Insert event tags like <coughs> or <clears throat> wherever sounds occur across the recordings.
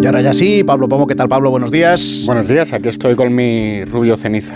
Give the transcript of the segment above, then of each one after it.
Y ahora ya sí, Pablo Pomo, ¿qué tal Pablo? Buenos días. Buenos días, aquí estoy con mi rubio ceniza.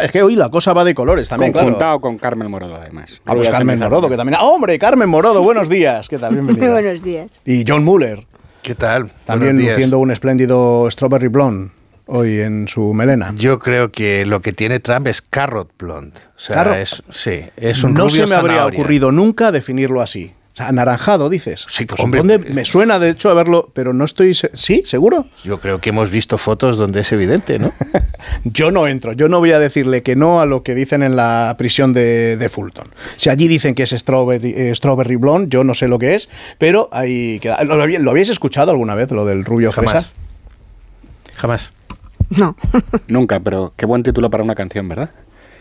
Es que hoy la cosa va de colores también, Conjuntado con Carmen Morodo, además. Ah, pues Carmen Morodo, que también... ¡Ah, ¡Hombre, Carmen Morodo! Buenos días. ¿Qué tal? <laughs> Bienvenida. buenos días. Y John Muller. ¿Qué tal? También luciendo un espléndido Strawberry Blonde hoy en su melena. Yo creo que lo que tiene Trump es carrot blonde. O sea, es, sí, es un No se me habría zanahoria. ocurrido nunca definirlo así. O sea, anaranjado, dices. Sí, pues hombre, ¿dónde? eh, me suena, de hecho, a verlo, pero no estoy... se- ¿Sí? ¿Seguro? Yo creo que hemos visto fotos donde es evidente, ¿no? <laughs> Yo no entro, yo no voy a decirle que no a lo que dicen en la prisión de, de Fulton. Si allí dicen que es strawberry, eh, strawberry blonde, yo no sé lo que es, pero ahí queda. ¿Lo, habí- lo habéis escuchado alguna vez, lo del rubio Jamás. fresa? Jamás. No. <laughs> Nunca, pero qué buen título para una canción, ¿verdad?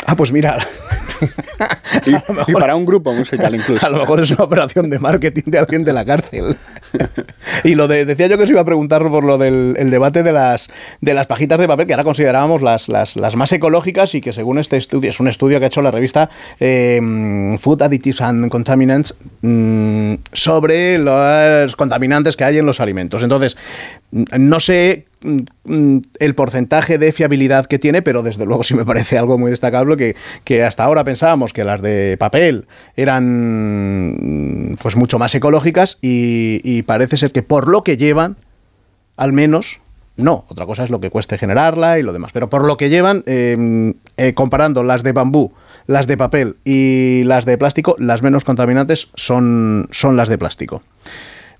Ah, pues mira, <laughs> Y, <laughs> mejor- para un grupo musical incluso. a lo mejor es una operación de marketing de alguien de la cárcel. <laughs> y lo de, decía yo que os iba a preguntar por lo del el debate de las, de las pajitas de papel, que ahora considerábamos las, las, las más ecológicas y que según este estudio, es un estudio que ha hecho la revista eh, Food Additives and Contaminants mm, sobre los contaminantes que hay en los alimentos. Entonces, no sé el porcentaje de fiabilidad que tiene, pero desde luego sí me parece algo muy destacable que, que hasta ahora pensábamos que las de papel eran mm, pues mucho más ecológicas y, y parece ser que por lo que llevan, al menos, no. Otra cosa es lo que cueste generarla y lo demás. Pero por lo que llevan, eh, eh, comparando las de bambú, las de papel y las de plástico, las menos contaminantes son, son las de plástico.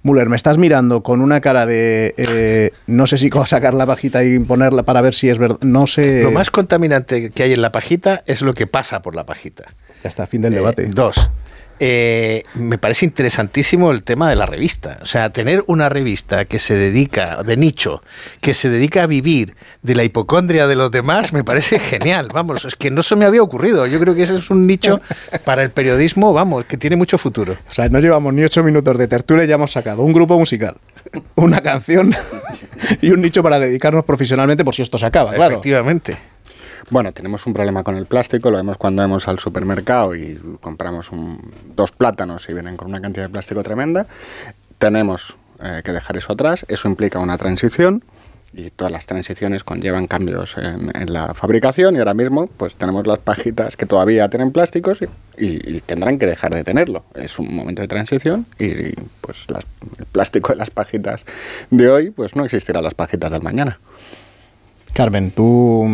Müller, me estás mirando con una cara de eh, no sé si sacar la pajita y ponerla para ver si es verdad. No sé. Lo más contaminante que hay en la pajita es lo que pasa por la pajita. Ya está, fin del Eh, debate. dos. Eh, me parece interesantísimo el tema de la revista. O sea, tener una revista que se dedica, de nicho, que se dedica a vivir de la hipocondria de los demás, me parece genial. Vamos, es que no se me había ocurrido. Yo creo que ese es un nicho para el periodismo, vamos, que tiene mucho futuro. O sea, no llevamos ni ocho minutos de tertulia y ya hemos sacado un grupo musical, una canción <laughs> y un nicho para dedicarnos profesionalmente por si esto se acaba, claro. Efectivamente. Bueno, tenemos un problema con el plástico, lo vemos cuando vamos al supermercado y compramos dos plátanos y vienen con una cantidad de plástico tremenda. Tenemos eh, que dejar eso atrás, eso implica una transición y todas las transiciones conllevan cambios en, la fabricación y ahora mismo pues tenemos las pajitas que todavía tienen plásticos y, tendrán que dejar de tenerlo. Es un momento de transición y, y, pues las- el plástico de las pajitas de hoy pues no existirá las pajitas del mañana. Carmen, tú.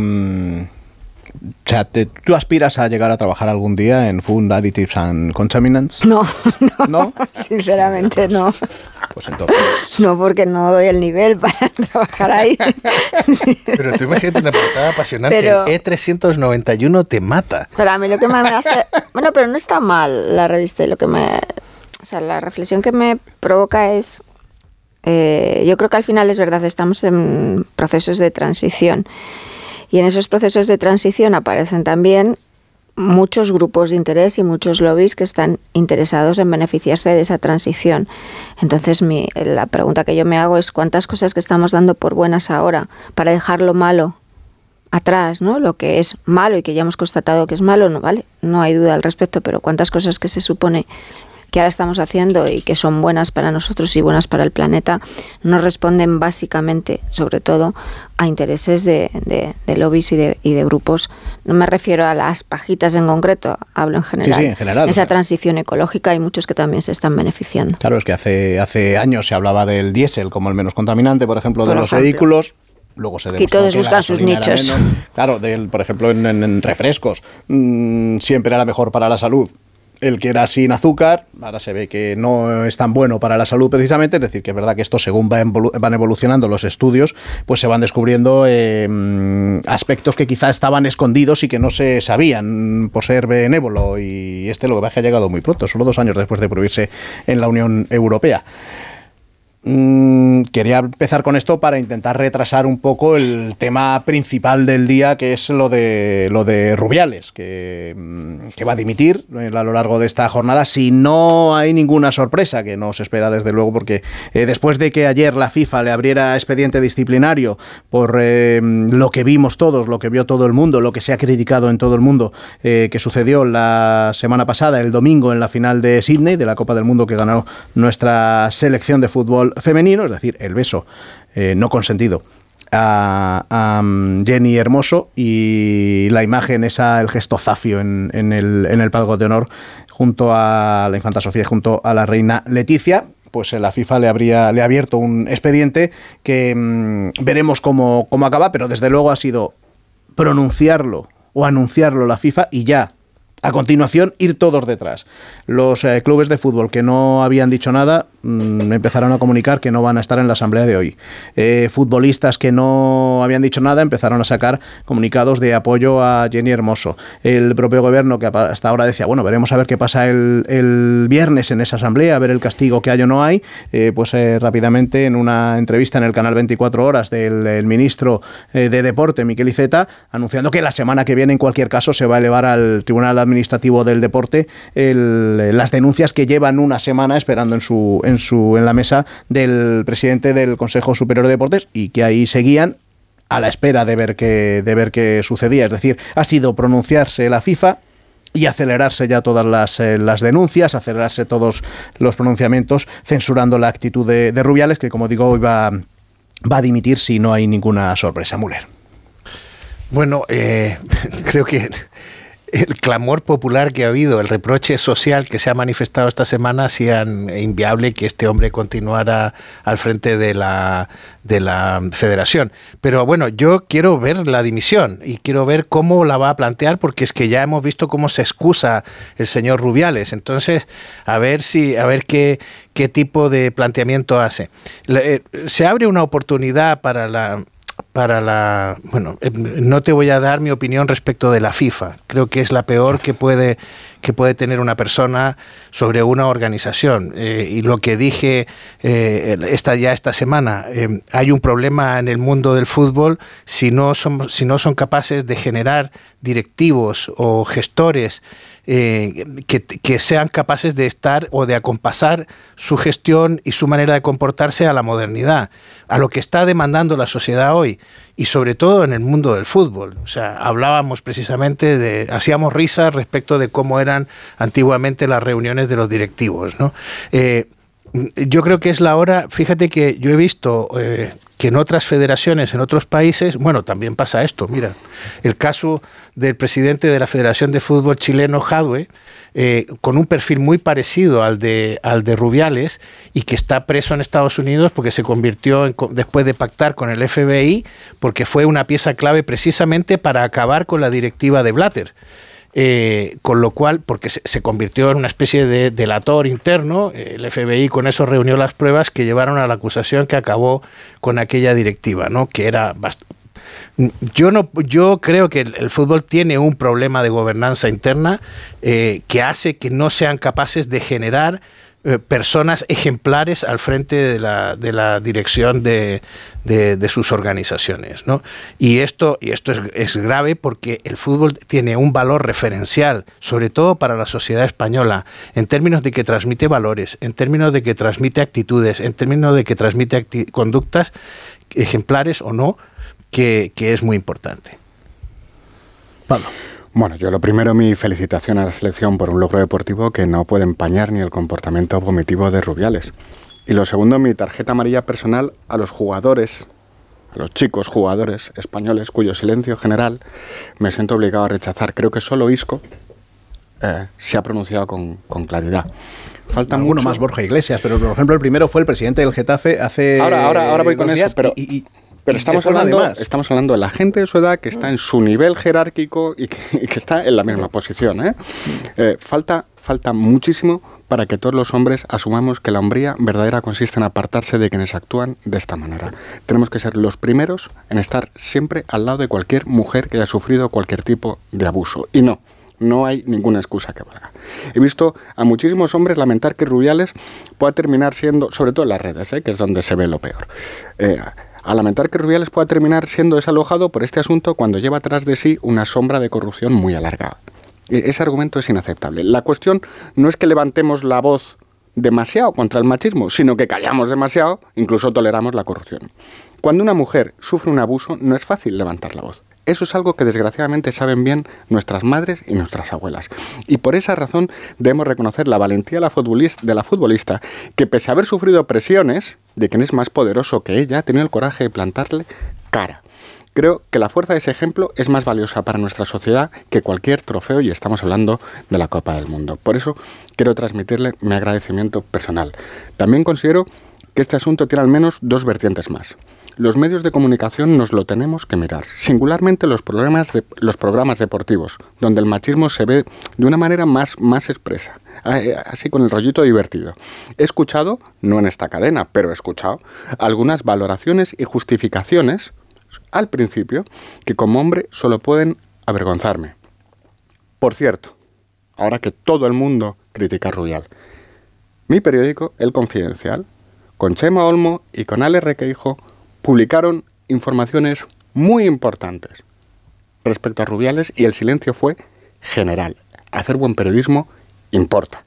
O sea, te- ¿tú aspiras a llegar a trabajar algún día en Food Additives and Contaminants? No, <laughs> no, ¿No? sinceramente no. Pues entonces. No, porque no doy el nivel para <laughs> trabajar ahí. Sí. Pero tú imagínate una portada apasionante. Pero- El E391 te mata. Pero a mí lo que más me hace... <laughs> Bueno, pero no está mal la revista. y Lo que me... O sea, la reflexión que me provoca es... eh, yo creo que al final es verdad, estamos en procesos de transición. Y en esos procesos de transición aparecen también muchos grupos de interés y muchos lobbies que están interesados en beneficiarse de esa transición. Entonces, mi, la pregunta que yo me hago es cuántas cosas que estamos dando por buenas ahora para dejar lo malo atrás, ¿no? Lo que es malo y que ya hemos constatado que es malo, no vale, no hay duda al respecto, pero cuántas cosas que se supone que ahora estamos haciendo y que son buenas para nosotros y buenas para el planeta, no responden básicamente, sobre todo, a intereses de, de- de lobbies y de, y de grupos. No me refiero a las pajitas en concreto, hablo en general. sí, en general, Esa transición ecológica hay muchos que también se están beneficiando. Claro, es que hace, hace años se hablaba del diésel como el menos contaminante, por ejemplo, de los vehículos. Luego se demostró todos que buscan sus nichos. menos. Claro, del, por ejemplo, en, en- en refrescos mm, siempre era mejor para la salud el que era sin azúcar, ahora se ve que no es tan bueno para la salud precisamente, es decir, que es verdad que esto según va van evolucionando los estudios, pues se van descubriendo mm, aspectos que quizá estaban escondidos y que no se sabían por ser benévolo y este lo que pasa es que ha llegado muy pronto, solo dos años después de prohibirse en la Unión Europea. Mm, quería empezar con esto para intentar retrasar un poco el tema principal del día, que es lo de lo de Rubiales, que, mm, va a dimitir a lo largo de esta jornada, si no hay ninguna sorpresa, que no se espera desde luego, porque eh, después de que ayer la FIFA le abriera expediente disciplinario por eh, lo que vimos todos, lo que vio todo el mundo, lo que se ha criticado en todo el mundo, eh, que sucedió la semana pasada, el domingo, en la final de Sydney, de la Copa del Mundo que ganó nuestra selección de fútbol femenino, es decir, el beso eh, no consentido a, mm, Jenny Hermoso y la imagen esa, el gesto zafio en, el, en el palco de honor junto a la infanta Sofía y junto a la reina Leticia, pues la FIFA le habría le ha abierto un expediente que mm, veremos cómo, cómo acaba, pero desde luego ha sido pronunciarlo o anunciarlo la FIFA y ya a continuación, ir todos detrás. Los eh, clubes de fútbol que no habían dicho nada mm, empezaron a comunicar que no van a estar en la asamblea de hoy. Eh, futbolistas que no habían dicho nada empezaron a sacar comunicados de apoyo a Jenny Hermoso. El propio gobierno que hasta ahora decía, bueno, veremos a ver qué pasa el, viernes en esa asamblea, a ver el castigo que hay o no hay, eh, pues rápidamente en una entrevista en el canal 24 horas del ministro de Deporte, Miquel Iceta, anunciando que la semana que viene en cualquier caso se va a elevar al Tribunal Administrativo del Deporte las denuncias que llevan una semana esperando en su, en su en la mesa del presidente del Consejo Superior de Deportes y que ahí seguían a la espera de ver qué de ver qué sucedía, es decir, ha sido pronunciarse la FIFA y acelerarse ya todas las, eh, las, denuncias, acelerarse todos los pronunciamientos, censurando la actitud de, Rubiales, que como digo, hoy va, va a dimitir si no hay ninguna sorpresa. Muller. Bueno, eh, <laughs> creo que el clamor popular que ha habido, el reproche social que se ha manifestado esta semana, hacían inviable que este hombre continuara al frente de la, de la federación. Pero bueno, yo quiero ver la dimisión y quiero ver cómo la va a plantear, porque es que ya hemos visto cómo se excusa el señor Rubiales. Entonces, a ver si, a ver qué, qué tipo de planteamiento hace. Eh, se abre una oportunidad para la para la... Bueno, eh, no te voy a dar mi opinión respecto de la FIFA. Creo que es la peor que puede, que puede tener una persona sobre una organización. Eh, y lo que dije eh, esta, ya esta semana, hay un problema en el mundo del fútbol si no, son, si no son capaces de generar directivos o gestores eh, que, sean capaces de estar o de acompasar su gestión y su manera de comportarse a la modernidad, a lo que está demandando la sociedad hoy y sobre todo en el mundo del fútbol. O sea, hablábamos precisamente de, hacíamos risas respecto de cómo eran antiguamente las reuniones de los directivos, ¿no? Eh, yo creo que es la hora, fíjate que yo he visto eh, que en otras federaciones, en otros países, bueno, también pasa esto, mira, el caso del presidente de la Federación de Fútbol chileno, Jadwe, eh, con un perfil muy parecido al de, al de Rubiales y que está preso en Estados Unidos porque se convirtió, después de pactar con el FBI, porque fue una pieza clave precisamente para acabar con la directiva de Blatter. Eh, con lo cual, porque se, convirtió en una especie de delator interno, el FBI con eso reunió las pruebas que llevaron a la acusación que acabó con aquella directiva, ¿no? que era yo no yo creo que el, fútbol tiene un problema de gobernanza interna eh, que hace que no sean capaces de generar eh, personas ejemplares al frente de la, de la dirección de, de, sus organizaciones. ¿no? Y esto, y esto es, es, grave porque el fútbol tiene un valor referencial, sobre todo para la sociedad española, en términos de que transmite valores, en términos de que transmite actitudes, en términos de que transmite conductas ejemplares o no, que, que es muy importante. Pablo. Bueno, yo lo primero, mi felicitación a la selección por un logro deportivo que no puede empañar ni el comportamiento vomitivo de Rubiales. Y lo segundo, mi tarjeta amarilla personal a los jugadores, a los chicos jugadores españoles cuyo silencio general me siento obligado a rechazar. Creo que solo Isco eh, se ha pronunciado con, claridad. Falta uno más Borja Iglesias, pero por ejemplo el primero fue el presidente del Getafe hace. Ahora, ahora, ahora voy con eso, pero. Pero estamos hablando, estamos hablando de la gente de su edad que está en su nivel jerárquico y que, <laughs> está en la misma posición. ¿eh? Eh, falta, falta muchísimo para que todos los hombres asumamos que la hombría verdadera consiste en apartarse de quienes actúan de esta manera. Tenemos que ser los primeros en estar siempre al lado de cualquier mujer que haya sufrido cualquier tipo de abuso. Y no, no hay ninguna excusa que valga. He visto a muchísimos hombres lamentar que Rubiales pueda terminar siendo, sobre todo en las redes, ¿eh? que es donde se ve lo peor. Eh, a lamentar que Rubiales pueda terminar siendo desalojado por este asunto cuando lleva atrás de sí una sombra de corrupción muy alargada. E, ese argumento es inaceptable. La cuestión no es que levantemos la voz demasiado contra el machismo, sino que callamos demasiado, incluso toleramos la corrupción. Cuando una mujer sufre un abuso, no es fácil levantar la voz Eso es algo que desgraciadamente saben bien nuestras madres y nuestras abuelas. Y por esa razón debemos reconocer la valentía de la futbolista, que pese a haber sufrido presiones de quien es más poderoso que ella, ha el coraje de plantarle cara. Creo que la fuerza de ese ejemplo es más valiosa para nuestra sociedad que cualquier trofeo y estamos hablando de la Copa del Mundo. Por eso quiero transmitirle mi agradecimiento personal. También considero que este asunto tiene al menos dos vertientes más. Los medios de comunicación nos lo tenemos que mirar, singularmente los programas, de, los programas deportivos, donde el machismo se ve de una manera más, más expresa, eh, así con el rollito divertido. He escuchado, no en esta cadena, pero he escuchado, algunas valoraciones y justificaciones al principio que como hombre solo pueden avergonzarme. Por cierto, ahora que todo el mundo critica a Rubial, mi periódico, El Confidencial, con Chema Olmo y con Ale Requeijo, publicaron informaciones muy importantes respecto a Rubiales y el silencio fue general. Hacer buen periodismo importa.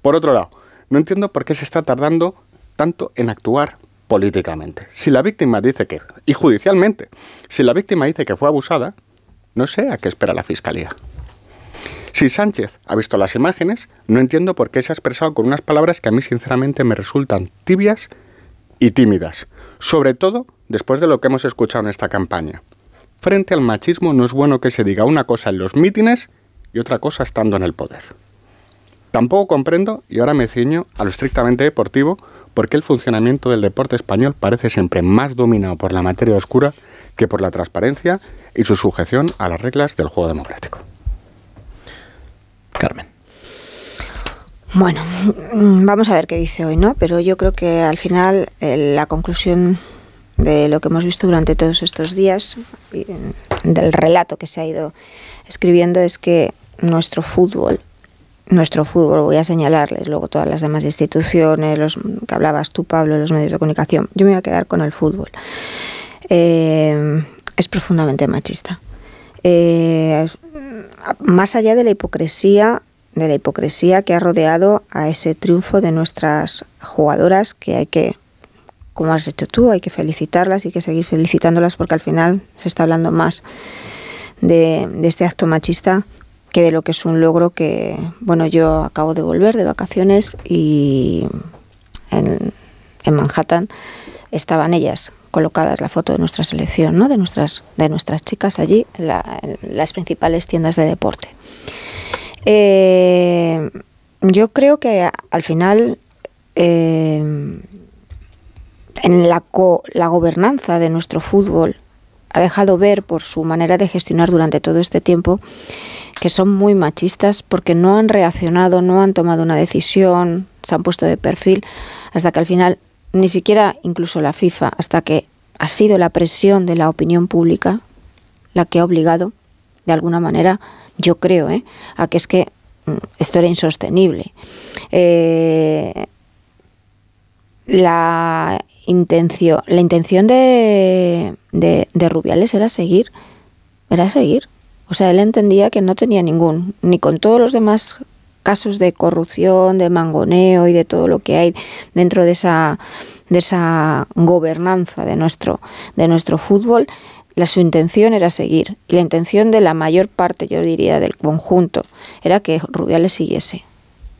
Por otro lado, no entiendo por qué se está tardando tanto en actuar políticamente. Si la víctima dice que, y judicialmente, si la víctima dice que fue abusada, no sé a qué espera la fiscalía. Si Sánchez ha visto las imágenes, no entiendo por qué se ha expresado con unas palabras que a mí sinceramente me resultan tibias y tímidas, sobre todo después de lo que hemos escuchado en esta campaña. Frente al machismo no es bueno que se diga una cosa en los mítines y otra cosa estando en el poder. Tampoco comprendo, y ahora me ciño a lo estrictamente deportivo, por qué el funcionamiento del deporte español parece siempre más dominado por la materia oscura que por la transparencia y su sujeción a las reglas del juego democrático. Carmen. Bueno, mm, vamos a ver qué dice hoy, ¿no? Pero yo creo que al final eh, la conclusión de lo que hemos visto durante todos estos días, y, mm, del relato que se ha ido escribiendo, es que nuestro fútbol, nuestro fútbol, voy a señalarles luego todas las demás instituciones, los que hablabas tú, Pablo, los medios de comunicación, yo me voy a quedar con el fútbol. Eh, es profundamente machista. Eh, más allá de la hipocresía de la hipocresía que ha rodeado a ese triunfo de nuestras jugadoras que hay que, como has hecho tú, hay que felicitarlas y que seguir felicitándolas porque al final se está hablando más de, este acto machista que de lo que es un logro que, bueno, yo acabo de volver de vacaciones y en, Manhattan estaban ellas colocadas la foto de nuestra selección, ¿no? de, nuestras, de nuestras chicas allí en las principales tiendas de deporte. Eh, yo creo que al final eh, en la, la gobernanza de nuestro fútbol ha dejado ver por su manera de gestionar durante todo este tiempo que son muy machistas porque no han reaccionado, no han tomado una decisión, se han puesto de perfil hasta que al final ni siquiera incluso la FIFA, hasta que ha sido la presión de la opinión pública la que ha obligado de alguna manera yo creo, ¿eh? a que es que mm, esto era insostenible. Eh, la intención, la intención de, de, de, Rubiales era seguir, era seguir. O sea, él entendía que no tenía ningún, ni con todos los demás casos de corrupción, de mangoneo y de todo lo que hay dentro de esa, de esa gobernanza de nuestro, de nuestro fútbol, la, su intención era seguir. Y la intención de la mayor parte, yo diría, del conjunto, era que Rubiales siguiese.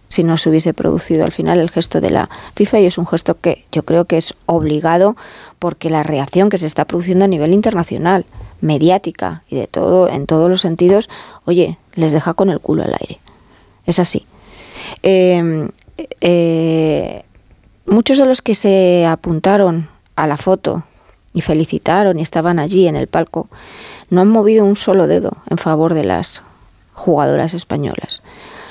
Si no se hubiese producido al final el gesto de la FIFA, y es un gesto que yo creo que es obligado porque la reacción que se está produciendo a nivel internacional, mediática y de todo, en todos los sentidos, oye, les deja con el culo al aire. Es así. Em, eh, muchos de los que se apuntaron a la foto y felicitaron y estaban allí en el palco, no han movido un solo dedo en favor de las jugadoras españolas.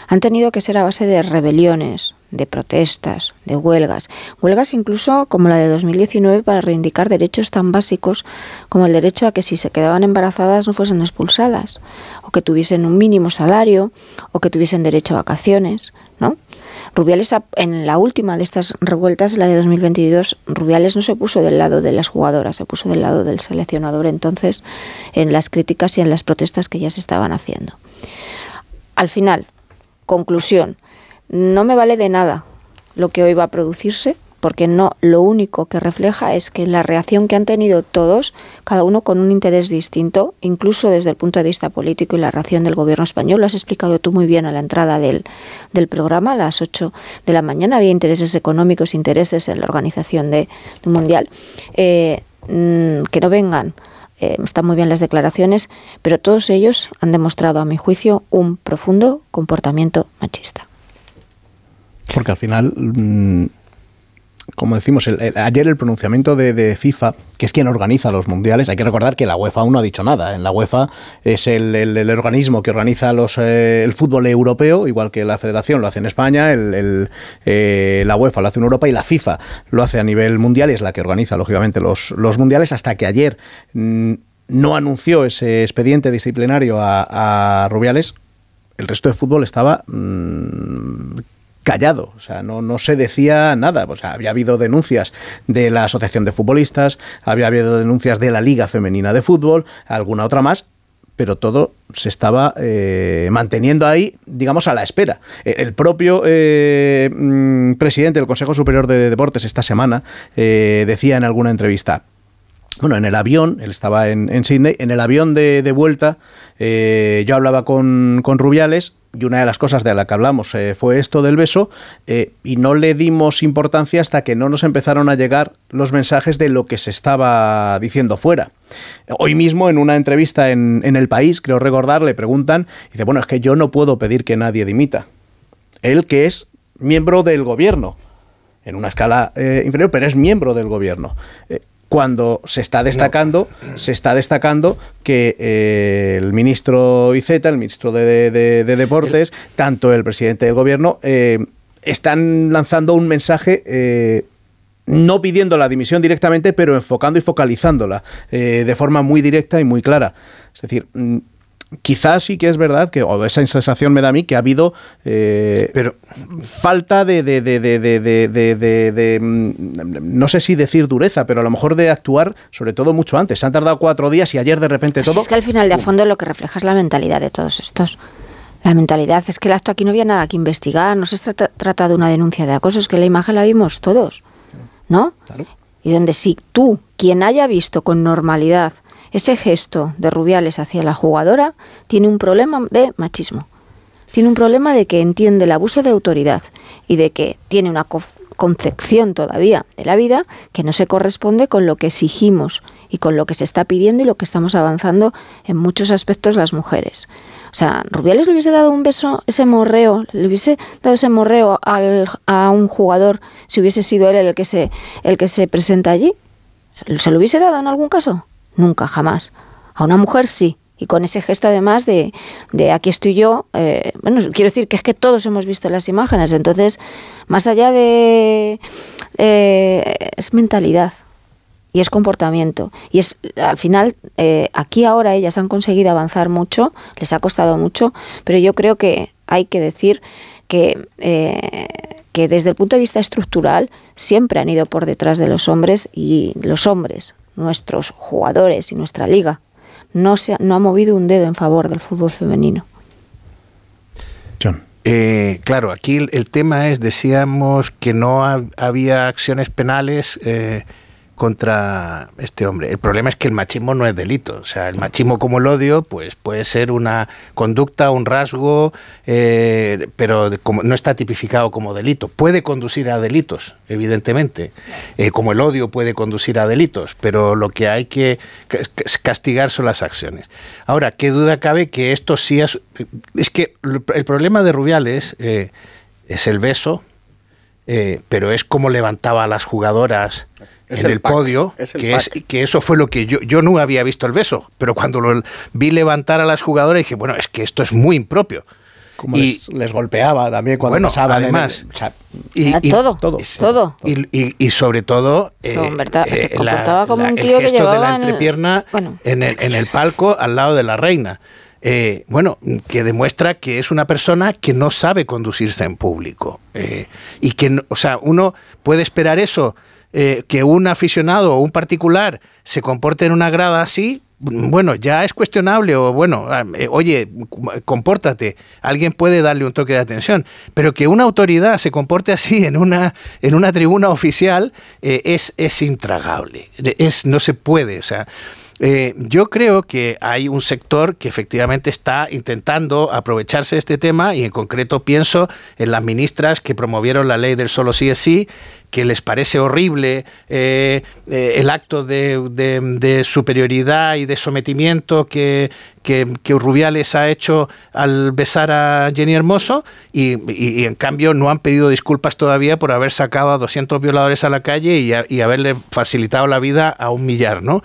Han tenido que ser a base de rebeliones, de protestas, de huelgas, huelgas incluso como la de 2019 para reivindicar derechos tan básicos como el derecho a que si se quedaban embarazadas no fuesen expulsadas, o que tuviesen un mínimo salario, o que tuviesen derecho a vacaciones, ¿no? Rubiales, en la última de estas revueltas, la de 2022, Rubiales no se puso del lado de las jugadoras, se puso del lado del seleccionador entonces en las críticas y en las protestas que ya se estaban haciendo. Al final, conclusión, no me vale de nada lo que hoy va a producirse porque no lo único que refleja es que la reacción que han tenido todos, cada uno con un interés distinto, incluso desde el punto de vista político y la reacción del gobierno español, lo has explicado tú muy bien a la entrada del, del programa, a las 8 de la mañana, había intereses económicos, intereses en la organización de, un mundial, eh, mm, que no vengan eh, están muy bien las declaraciones, pero todos ellos han demostrado, a mi juicio, un profundo comportamiento machista. Porque al final, mm, como decimos, ayer el pronunciamiento de, FIFA, que es quien organiza los mundiales, hay que recordar que la UEFA aún no ha dicho nada. En la UEFA es el, organismo que organiza los, eh, el fútbol europeo, igual que la Federación lo hace en España, eh, la UEFA lo hace en Europa y la FIFA lo hace a nivel mundial y es la que organiza, lógicamente, los, los mundiales, hasta que ayer mm, no anunció ese expediente disciplinario a, Rubiales. El resto de fútbol estaba mm, callado, o sea, no, no se decía nada. O sea, había habido denuncias de la Asociación de Futbolistas, había habido denuncias de la Liga Femenina de Fútbol, alguna otra más, pero todo se estaba eh, manteniendo ahí, digamos, a la espera. Eh, el propio eh, mm, presidente del Consejo Superior de Deportes esta semana decía en alguna entrevista, bueno, en el avión, él estaba en, en Sydney, en el avión de, de vuelta, yo hablaba con, con Rubiales y una de las cosas de la que hablamos eh, fue esto del beso, eh, y no le dimos importancia hasta que no nos empezaron a llegar los mensajes de lo que se estaba diciendo fuera. Hoy mismo, en una entrevista en, El País, creo recordar, le preguntan, y dice, bueno, es que yo no puedo pedir que nadie dimita. Él que es miembro del gobierno, en una escala eh, inferior, pero es miembro del gobierno cuando se está destacando, se está destacando que eh, el ministro Iceta, el ministro de, Deportes, tanto el presidente del gobierno, eh, están lanzando un mensaje eh, no pidiendo la dimisión directamente, pero enfocando y focalizándola de forma muy directa y muy clara. Es decir, mm, quizás sí que es verdad que, o esa sensación me da a mí, que ha habido eh, pero, falta de, de, de, mm, no sé si decir dureza, pero a lo mejor de actuar sobre todo mucho antes. Se han tardado cuatro días y ayer de repente pues todo... Es que al final de a fondo lo que refleja es la mentalidad de todos estos. La mentalidad es que el acto aquí no había nada que investigar, no se trata, de una denuncia de acoso, es que la imagen la vimos todos, ¿no? Y donde si tú, quien haya visto con normalidad ese gesto de Rubiales hacia la jugadora tiene un problema de machismo. Tiene un problema de que entiende el abuso de autoridad y de que tiene una concepción todavía de la vida que no se corresponde con lo que exigimos y con lo que se está pidiendo y lo que estamos avanzando en muchos aspectos las mujeres. O sea, Rubiales le hubiese dado un beso, ese morreo, le hubiese dado ese morreo a un jugador si hubiese sido él el que se, el que se presenta allí. ¿Se lo hubiese dado en algún caso? Nunca, jamás. A una mujer sí. Y con ese gesto además de, de aquí estoy yo, eh, bueno, quiero decir que es que todos hemos visto las imágenes, entonces, más allá de... Eh, es mentalidad y es comportamiento. Y es al final, eh, aquí ahora ellas han conseguido avanzar mucho, les ha costado mucho, pero yo creo que hay que decir que, que desde el punto de vista estructural siempre han ido por detrás de los hombres y los hombres nuestros jugadores y nuestra liga no, se ha, no ha movido un dedo en favor del fútbol femenino. John. Eh, claro, aquí el, tema es, decíamos que no había acciones penales eh, contra este hombre. El problema es que el machismo no es delito. O sea, el machismo como el odio, pues puede ser una conducta, un rasgo, eh, pero como, no está tipificado como delito. Puede conducir a delitos, evidentemente. Eh, como el odio puede conducir a delitos, pero lo que hay que castigar son las acciones. Ahora, ¿qué duda cabe que esto sí es... Es que el problema de Rubiales eh, es el beso, pero es como levantaba a las jugadoras en el, podio, que, es, que eso fue lo que yo, yo no había visto el beso, pero cuando lo vi levantar a las jugadoras dije, bueno, es que esto es muy impropio. Como y, les, golpeaba también cuando bueno, pasaba. Además, y, todo, todo, todo. Y, sobre todo, eh, se eh, comportaba como un tío que llevaba de la entrepierna en, el, en el palco al lado de la reina. Eh, bueno, que demuestra que es una persona que no sabe conducirse en público. y que, o sea, uno puede esperar eso eh, que un aficionado o un particular se comporte en una grada así, bueno, ya es cuestionable o bueno, eh, oye, compórtate, alguien puede darle un toque de atención, pero que una autoridad se comporte así en una, en una tribuna oficial eh, es, es intragable, es, no se puede, o sea, eh, yo creo que hay un sector que efectivamente está intentando aprovecharse de este tema y en concreto pienso en las ministras que promovieron la ley del solo sí es sí, que les parece horrible eh, eh, el acto de, superioridad y de sometimiento que, que, Rubiales ha hecho al besar a Jenny Hermoso y, en cambio no han pedido disculpas todavía por haber sacado a 200 violadores a la calle y, y haberle facilitado la vida a un millar, ¿no?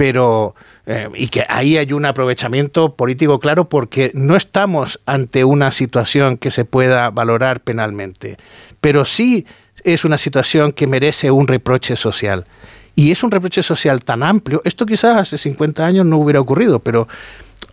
pero eh, y que ahí hay un aprovechamiento político claro porque no estamos ante una situación que se pueda valorar penalmente, pero sí es una situación que merece un reproche social. Y es un reproche social tan amplio, esto quizás hace 50 años no hubiera ocurrido, pero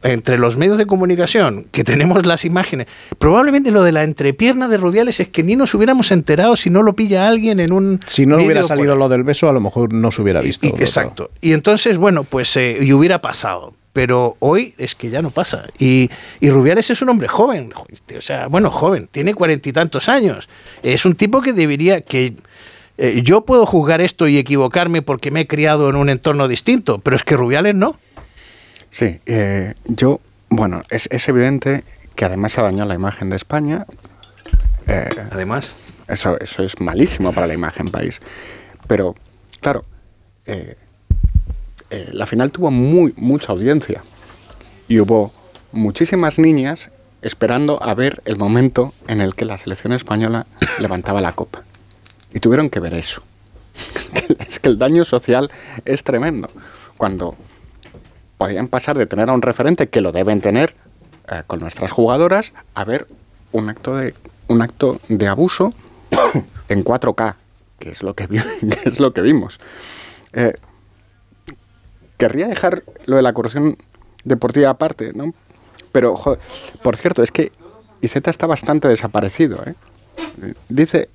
entre los medios de comunicación, que tenemos las imágenes, probablemente lo de la entrepierna de Rubiales es que ni nos hubiéramos enterado si no lo pilla alguien en un... Si no hubiera salido lo del beso, a lo mejor no se hubiera visto. exacto. Y entonces, bueno, pues eh, y hubiera pasado. Pero hoy es que ya no pasa. Y, Rubiales es un hombre joven, o sea, bueno, joven, tiene cuarenta y tantos años. Es un tipo que debería, que eh, yo puedo juzgar esto y equivocarme porque me he criado en un entorno distinto, pero es que Rubiales no. Sí, eh, yo, bueno, es, evidente que además se ha dañado la imagen de España. Eh, además. Eso, eso es malísimo para la imagen país. Pero, claro, eh, la final tuvo muy, mucha audiencia. Y hubo muchísimas niñas esperando a ver el momento en el que la selección española <coughs> levantaba la copa. Y tuvieron que ver eso. <laughs> es que el daño social es tremendo. Cuando podían pasar de tener a un referente que lo deben tener eh, con nuestras jugadoras a ver un acto de un acto de abuso <coughs> en 4K, que es lo <laughs> que, es lo que vimos. Eh, querría dejar lo de la corrupción deportiva aparte, ¿no? Pero, por cierto, es que Izeta está bastante desaparecido. ¿eh? Dice,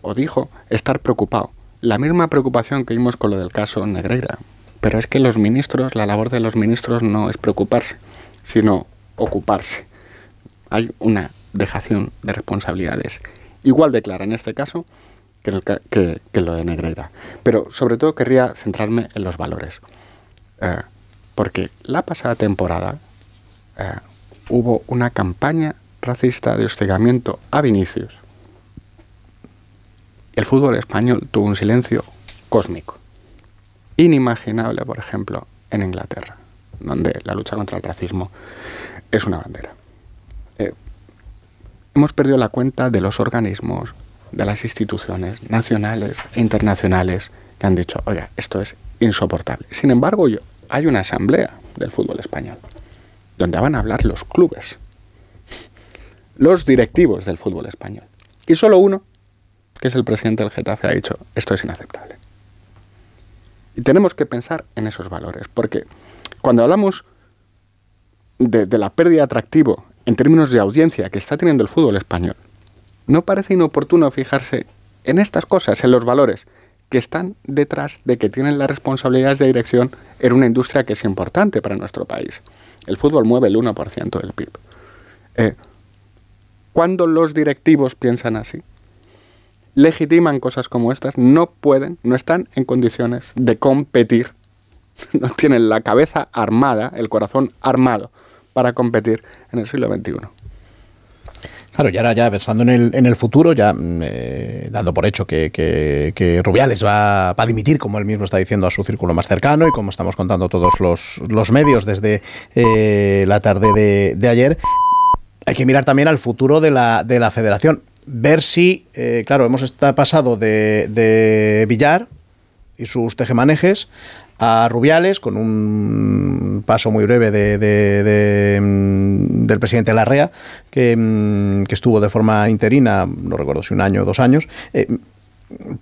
o dijo, estar preocupado. La misma preocupación que vimos con lo del caso Negreira. Pero es que los ministros, la labor de los ministros no es preocuparse, sino ocuparse. Hay una dejación de responsabilidades igual de clara en este caso que, lo de Negreira. Pero sobre todo querría centrarme en los valores. Eh, porque la pasada temporada eh, hubo una campaña racista de hostigamiento a Vinicius. El fútbol español tuvo un silencio cósmico inimaginable, por ejemplo, en Inglaterra, donde la lucha contra el racismo es una bandera. Eh, hemos perdido la cuenta de los organismos, de las instituciones nacionales e internacionales que han dicho, oiga, esto es insoportable. Sin embargo, hay una asamblea del fútbol español, donde van a hablar los clubes, los directivos del fútbol español. Y solo uno, que es el presidente del Getafe, ha dicho, esto es inaceptable. Y tenemos que pensar en esos valores, porque cuando hablamos de, la pérdida de atractivo en términos de audiencia que está teniendo el fútbol español, no parece inoportuno fijarse en estas cosas, en los valores que están detrás de que tienen las responsabilidades de dirección en una industria que es importante para nuestro país. El fútbol mueve el 1% del PIB. Eh, cuando los directivos piensan así, legitiman cosas como estas, no pueden, no están en condiciones de competir, <laughs> no tienen la cabeza armada, el corazón armado para competir en el siglo XXI. Claro, y ahora ya pensando en el, en el futuro, ya mm, eh, dando por hecho que, Rubiales va, a dimitir, como él mismo está diciendo, a su círculo más cercano y como estamos contando todos los, medios desde eh, la tarde de, de, ayer, hay que mirar también al futuro de la, de la federación. Ver si, eh, claro, hemos pasado de, de Villar y sus tejemanejes a Rubiales, con un paso muy breve de, mm, del presidente Larrea, que, mm, que, estuvo de forma interina, no recuerdo si un año o dos años. Eh,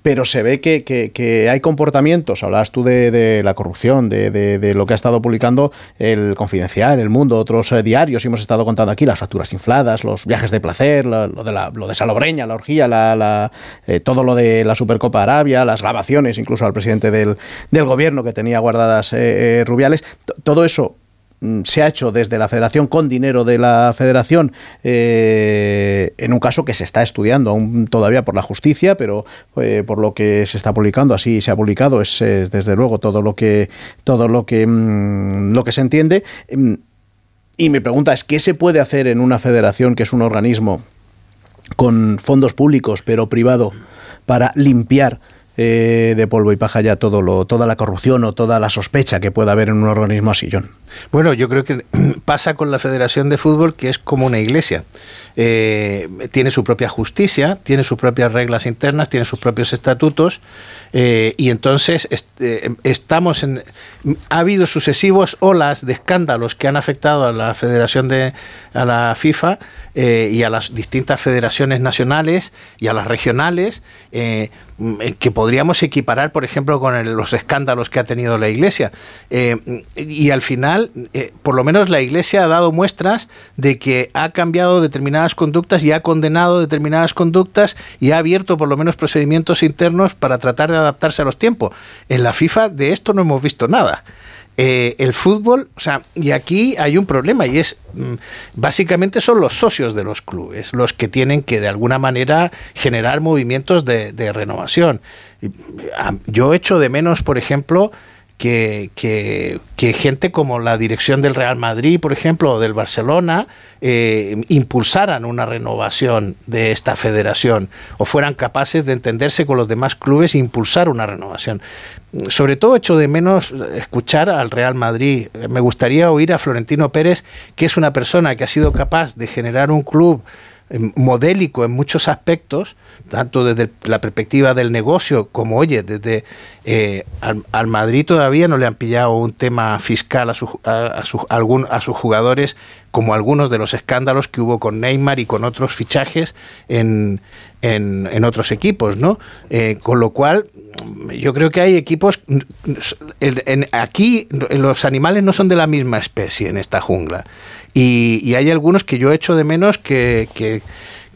pero se ve que, hay comportamientos, hablabas tú de, la corrupción, de, lo que ha estado publicando el Confidencial, el Mundo, otros eh, diarios, y hemos estado contando aquí las facturas infladas, los viajes de placer, lo, de, la, lo de Salobreña, la orgía, la, eh, todo lo de la Supercopa Arabia, las grabaciones incluso al presidente del, gobierno que tenía guardadas eh, Rubiales, todo eso se ha hecho desde la federación con dinero de la federación eh, en un caso que se está estudiando aún todavía por la justicia pero eh, por lo que se está publicando así se ha publicado es, desde luego todo lo que todo lo que mm, lo que se entiende mm, y mi pregunta es qué se puede hacer en una federación que es un organismo con fondos públicos pero privado para limpiar eh, de polvo y paja ya todo lo, toda la corrupción o toda la sospecha que pueda haber en un organismo así, John. Bueno, yo creo que <clears throat> pasa con la Federación de Fútbol que es como una iglesia. Eh, tiene su propia justicia, tiene sus propias reglas internas, tiene sus propios estatutos eh, y entonces estamos en... Ha habido sucesivos olas de escándalos que han afectado a la Federación de... a la FIFA y a las distintas federaciones nacionales y a las regionales que podríamos equiparar, por ejemplo, con los escándalos que ha tenido la Iglesia. Eh, y al final, eh, por lo menos la Iglesia ha dado muestras de que ha cambiado determinadas conductas y ha condenado determinadas conductas y ha abierto por lo menos procedimientos internos para tratar de adaptarse a los tiempos. En la FIFA de esto no hemos visto nada. Eh, el fútbol, o sea, y aquí hay un problema y es, mm, básicamente son los socios de los clubes los que tienen que de alguna manera generar movimientos de, de renovación. Yo echo de menos, por ejemplo, que, que, gente como la dirección del Real Madrid, por ejemplo, o del Barcelona, eh, impulsaran una renovación de esta federación o fueran capaces de entenderse con los demás clubes e impulsar una renovación. Sobre todo echo de menos escuchar al Real Madrid. Me gustaría oír a Florentino Pérez, que es una persona que ha sido capaz de generar un club modélico en muchos aspectos, tanto desde la perspectiva del negocio como, oye, desde eh, al, Madrid todavía no le han pillado un tema fiscal a, a, algún, a sus jugadores como algunos de los escándalos que hubo con Neymar y con otros fichajes en, en, otros equipos, ¿no? Eh, con lo cual, yo creo que hay equipos... En, aquí los animales no son de la misma especie en esta jungla. Y, hay algunos que yo echo de menos que, que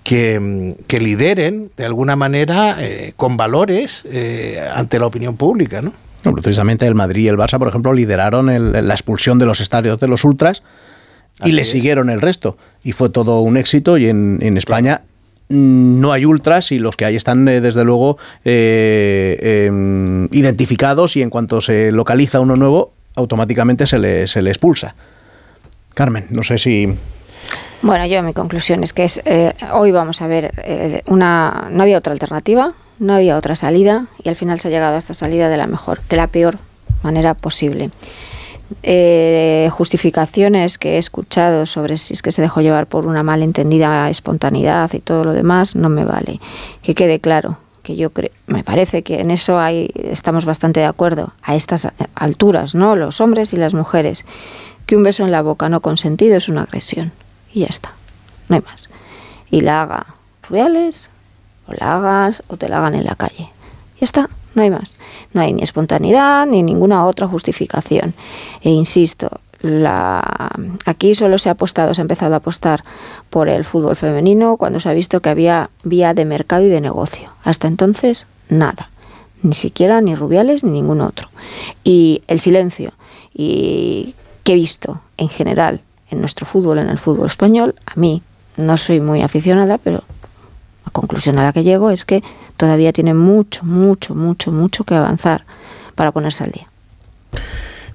que, lideren de alguna manera eh, con valores eh, ante la opinión pública, ¿no? precisamente el Madrid y el Barça, por ejemplo, lideraron la expulsión de los estadios de los ultras y le siguieron el resto. Y fue todo un éxito y en, España no hay ultras y los que hay están eh, desde luego em, identificados y en cuanto se localiza uno nuevo automáticamente se le, se le expulsa. Carmen, no sé si bueno, yo mi conclusión es que es, eh, hoy vamos a ver eh, una no había otra alternativa, no había otra salida y al final se ha llegado a esta salida de la mejor, de la peor manera posible. Eh, justificaciones que he escuchado sobre si es que se dejó llevar por una malentendida espontaneidad y todo lo demás no me vale. Que quede claro que yo creo, me parece que en eso hay, estamos bastante de acuerdo a estas alturas, ¿no? Los hombres y las mujeres, que un beso en la boca no consentido es una agresión y ya está. No hay más. Y la haga Rubiales, o la hagas, o te la hagan en la calle. Ya está, no hay más. No hay ni espontaneidad ni ninguna otra justificación. E insisto, aquí solo se ha apostado, se ha empezado a apostar por el fútbol femenino cuando se ha visto que había vía de mercado y de negocio. Hasta entonces, nada. Ni siquiera ni Rubiales ni ningún otro. Y el silencio y que he visto en general en nuestro fútbol, en el fútbol español, a mí no soy muy aficionada, pero la conclusión a la que llego es que todavía tiene mucho, mucho, mucho, mucho que avanzar para ponerse al día.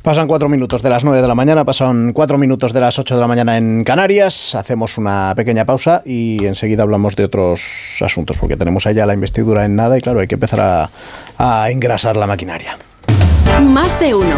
Pasan cuatro minutos de las nueve de la mañana, pasan cuatro minutos de las ocho de la mañana en Canarias. Hacemos una pequeña pausa y enseguida hablamos de otros asuntos, porque tenemos allá la investidura en nada y claro, hay que empezar a, a engrasar la maquinaria. Más de uno.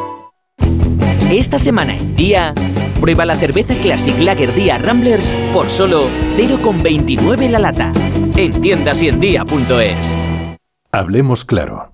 Esta semana en día, prueba la cerveza Classic Lager Día Ramblers por solo 0,29 la lata. En tiendas y en día.es. Hablemos claro.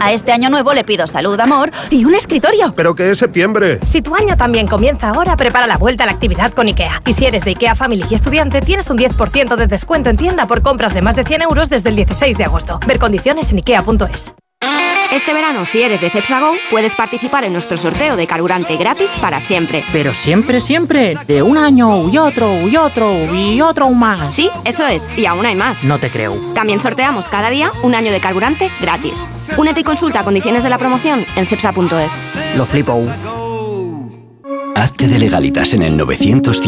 A este año nuevo le pido salud, amor y un escritorio. ¿Pero qué es septiembre? Si tu año también comienza ahora, prepara la vuelta a la actividad con IKEA. Y si eres de IKEA Family y estudiante, tienes un 10% de descuento en tienda por compras de más de 100 euros desde el 16 de agosto. Ver condiciones en IKEA.es. Este verano, si eres de Cepsa Go, puedes participar en nuestro sorteo de carburante gratis para siempre. Pero siempre, siempre, de un año y otro y otro y otro más. Sí, eso es, y aún hay más. No te creo. También sorteamos cada día un año de carburante gratis. Únete y consulta condiciones de la promoción en cepsa.es. Lo flipo. Hazte de legalitas en el 900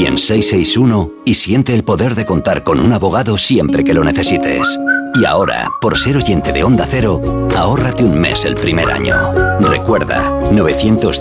y siente el poder de contar con un abogado siempre que lo necesites. Y ahora, por ser oyente de Onda Cero, ahórrate un mes el primer año. Recuerda, 900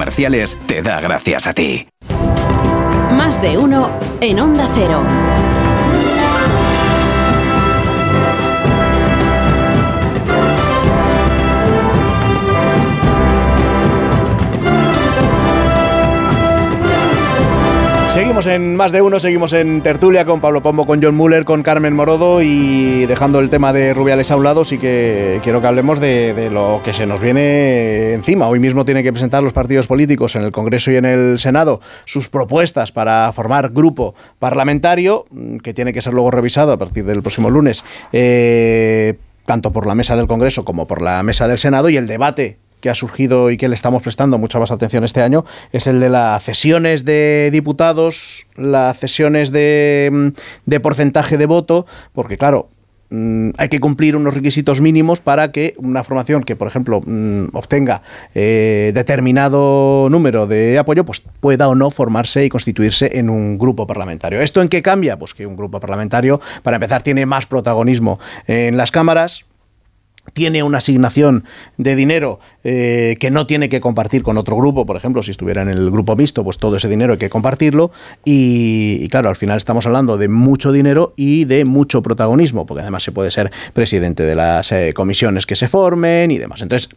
te da gracias a ti. Más de uno en Onda Cero. Seguimos en más de uno, seguimos en tertulia con Pablo Pombo, con John Muller, con Carmen Morodo y dejando el tema de Rubiales a un lado, sí que quiero que hablemos de, lo que se nos viene encima. Hoy mismo tienen que presentar los partidos políticos en el Congreso y en el Senado sus propuestas para formar grupo parlamentario, mm, que tiene que ser luego revisado a partir del próximo lunes. Eh, tanto por la mesa del Congreso como por la mesa del Senado y el debate que ha surgido y que le estamos prestando mucha más atención este año es el de las cesiones de diputados, las cesiones de, mm, de porcentaje de voto, porque claro, mm, hay que cumplir unos requisitos mínimos para que una formación que, por ejemplo, mm, obtenga eh, determinado número de apoyo, pues pueda o no formarse y constituirse en un grupo parlamentario. ¿Esto en qué cambia? Pues que un grupo parlamentario, para empezar, tiene más protagonismo en las cámaras, tiene una asignación de dinero eh, que no tiene que compartir con otro grupo, por ejemplo, si estuviera en el grupo mixto, pues todo ese dinero hay que compartirlo y, claro, al final estamos hablando de mucho dinero y de mucho protagonismo, porque además se puede ser presidente de las eh, comisiones que se formen y demás. Entonces,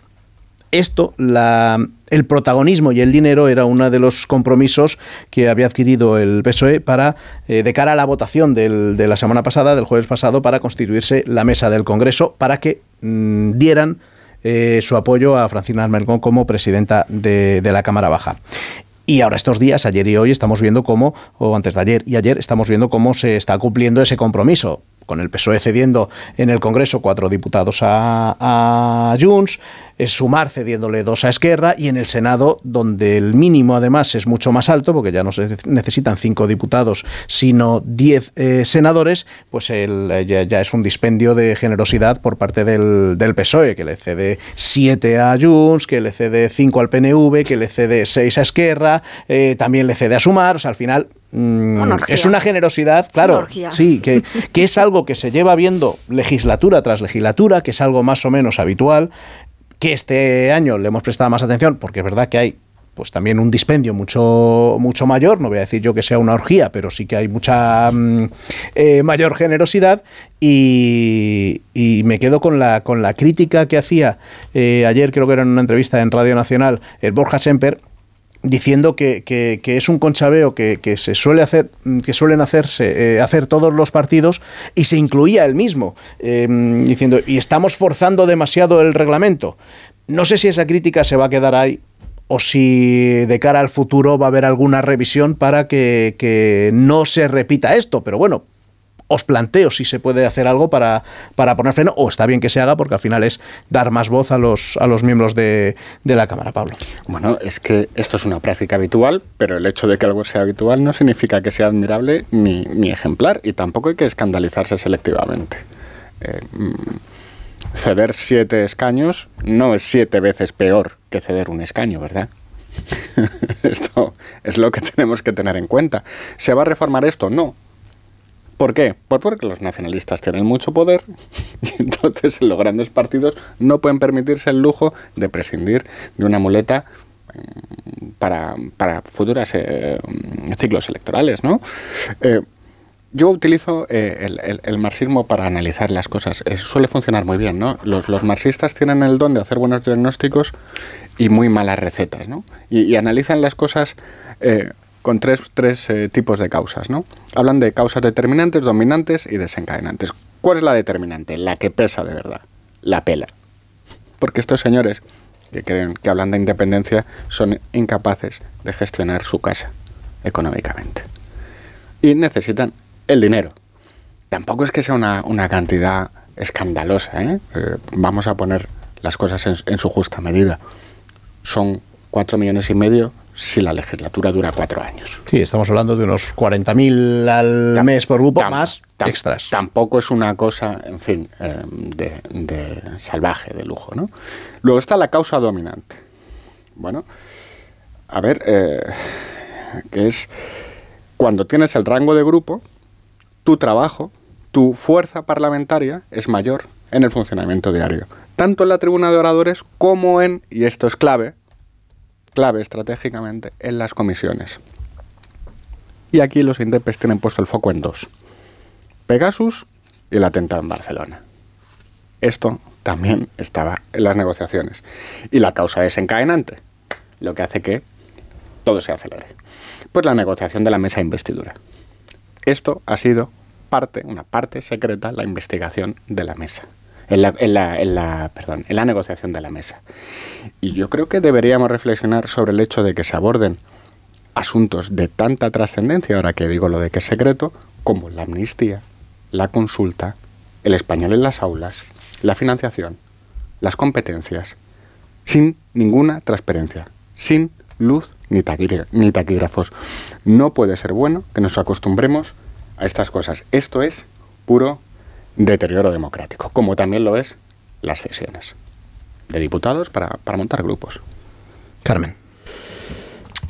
esto, el protagonismo y el dinero era uno de los compromisos que había adquirido el PSOE para, eh, de cara a la votación de la semana pasada, del jueves pasado, para constituirse la mesa del Congreso, para que mm, dieran eh, su apoyo a Francina Armelgón como presidenta de, de la Cámara Baja. Y ahora estos días, ayer y hoy, estamos viendo cómo, o antes de ayer y ayer, estamos viendo cómo se está cumpliendo ese compromiso con el PSOE cediendo en el Congreso cuatro diputados a, a Junts, es Sumar cediéndole dos a Esquerra y en el Senado, donde el mínimo además es mucho más alto, porque ya no se necesitan cinco diputados, sino diez eh, senadores, pues el, eh, ya, es un dispendio de generosidad por parte del, PSOE, que le cede siete a Junts, que le cede cinco al PNV, que le cede seis a Esquerra, eh, también le cede a Sumar, o sea, al final mm, Una es una generosidad, claro, Una sí, que, que es algo que se lleva viendo legislatura tras legislatura, que es algo más o menos habitual, que este año le hemos prestado más atención, porque es verdad que hay pues también un dispendio mucho, mucho mayor, no voy a decir yo que sea una orgía, pero sí que hay mucha mm, eh, mayor generosidad y, y me quedo con la, con la crítica que hacía eh, ayer, creo que era en una entrevista en Radio Nacional, el Borja Semper, diciendo que, que- que es un conchabeo que, que se suele hacer, que suelen hacerse, eh, hacer todos los partidos y se incluía él mismo, eh, diciendo, y estamos forzando demasiado el reglamento. No sé si esa crítica se va a quedar ahí o si de cara al futuro va a haber alguna revisión para que, que no se repita esto, pero bueno. Os planteo si se puede hacer algo para, para poner freno, o está bien que se haga, porque al final es dar más voz a los, a los miembros de, de la Cámara, Pablo. Bueno, es que esto es una práctica habitual, pero el hecho de que algo sea habitual no significa que sea admirable ni, ni ejemplar, y tampoco hay que escandalizarse selectivamente. Eh, mm, ceder siete escaños no es siete veces peor que ceder un escaño, ¿verdad? <laughs> esto es lo que tenemos que tener en cuenta. ¿Se va a reformar esto? No. ¿Por qué? Pues porque los nacionalistas tienen mucho poder <laughs> y entonces los grandes partidos no pueden permitirse el lujo de prescindir de una muleta mm, para, para futuros ciclos electorales, ¿no? Eh, yo utilizo eh, el, marxismo para analizar las cosas. Eh, suele funcionar muy bien, ¿no? Los, marxistas tienen el don de hacer buenos diagnósticos y muy malas recetas, ¿no? Y, analizan las cosas eh, con tres, tres eh, tipos de causas, ¿no? Hablan de causas determinantes, dominantes y desencadenantes. ¿Cuál es la determinante? La que pesa de verdad. La pela. Porque estos señores que creen que hablan de independencia son incapaces de gestionar su casa económicamente. Y necesitan el dinero. Tampoco es que sea una, una cantidad escandalosa. ¿eh? Eh, vamos a poner las cosas en, en su justa medida. Son cuatro millones y medio si la legislatura dura cuatro años. Sí, estamos hablando de unos 40.000 al mes por grupo, más extras. Tampoco es una cosa, en fin, eh, de, de salvaje, de lujo, ¿no? Luego está la causa dominante. Bueno, a ver, eh, que es cuando tienes el rango de grupo, tu trabajo, tu fuerza parlamentaria es mayor en el funcionamiento diario. Tanto en la tribuna de oradores como en, y esto es clave, clave estratégicamente, en las comisiones. Y aquí los indepes tienen puesto el foco en dos. Pegasus y el atentado en Barcelona. Esto también estaba en las negociaciones. Y la causa desencadenante, lo que hace que todo se acelere. Pues la negociación de la mesa de investidura. Esto ha sido parte, una parte secreta, la investigación de la mesa. En la, en la- perdón, en la negociación de la mesa. Y yo creo que deberíamos reflexionar sobre el hecho de que se aborden asuntos de tanta trascendencia, ahora que digo lo de que es secreto, como la amnistía, la consulta, el español en las aulas, la financiación, las competencias, sin ninguna transparencia, sin luz ni, ni taquígrafos. No puede ser bueno que nos acostumbremos a estas cosas. Esto es puro deterioro democrático, como también lo es las sesiones de diputados para, para montar grupos. Carmen.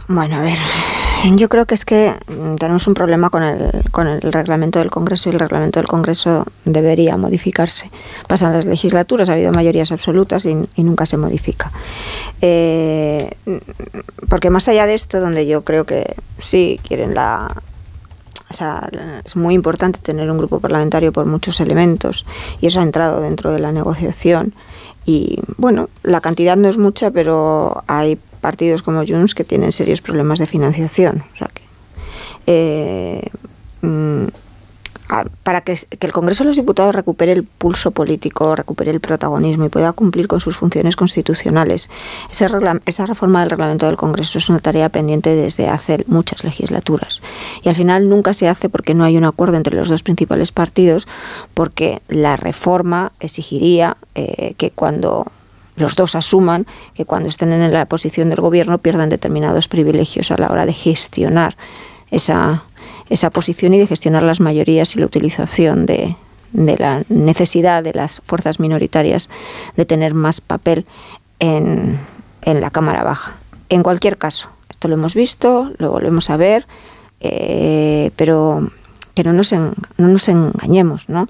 Bueno, a ver, yo creo que es que tenemos un problema con el, con el reglamento del Congreso y el reglamento del Congreso debería modificarse. Pasan las legislaturas, ha habido mayorías absolutas y, y nunca se modifica. Eh, porque más allá de esto, donde yo creo que sí quieren la, o sea, es muy importante tener un grupo parlamentario por muchos elementos y eso ha entrado dentro de la negociación. Y bueno, la cantidad no es mucha, pero hay partidos como Junts que tienen serios problemas de financiación. O sea que, eh, mm, para que, el Congreso de los Diputados recupere el pulso político, recupere el protagonismo y pueda cumplir con sus funciones constitucionales. Ese esa reforma del reglamento del Congreso es una tarea pendiente desde hace muchas legislaturas. Y al final nunca se hace porque no hay un acuerdo entre los dos principales partidos, porque la reforma exigiría eh, que cuando los dos asuman que cuando estén en la posición del gobierno pierdan determinados privilegios a la hora de gestionar esa, esa posición y de gestionar las mayorías y la utilización de, de la necesidad de las fuerzas minoritarias de tener más papel en, en la Cámara Baja. En cualquier caso, esto lo hemos visto, lo volvemos a ver. eh, pero que no nos, no nos engañemos, ¿no?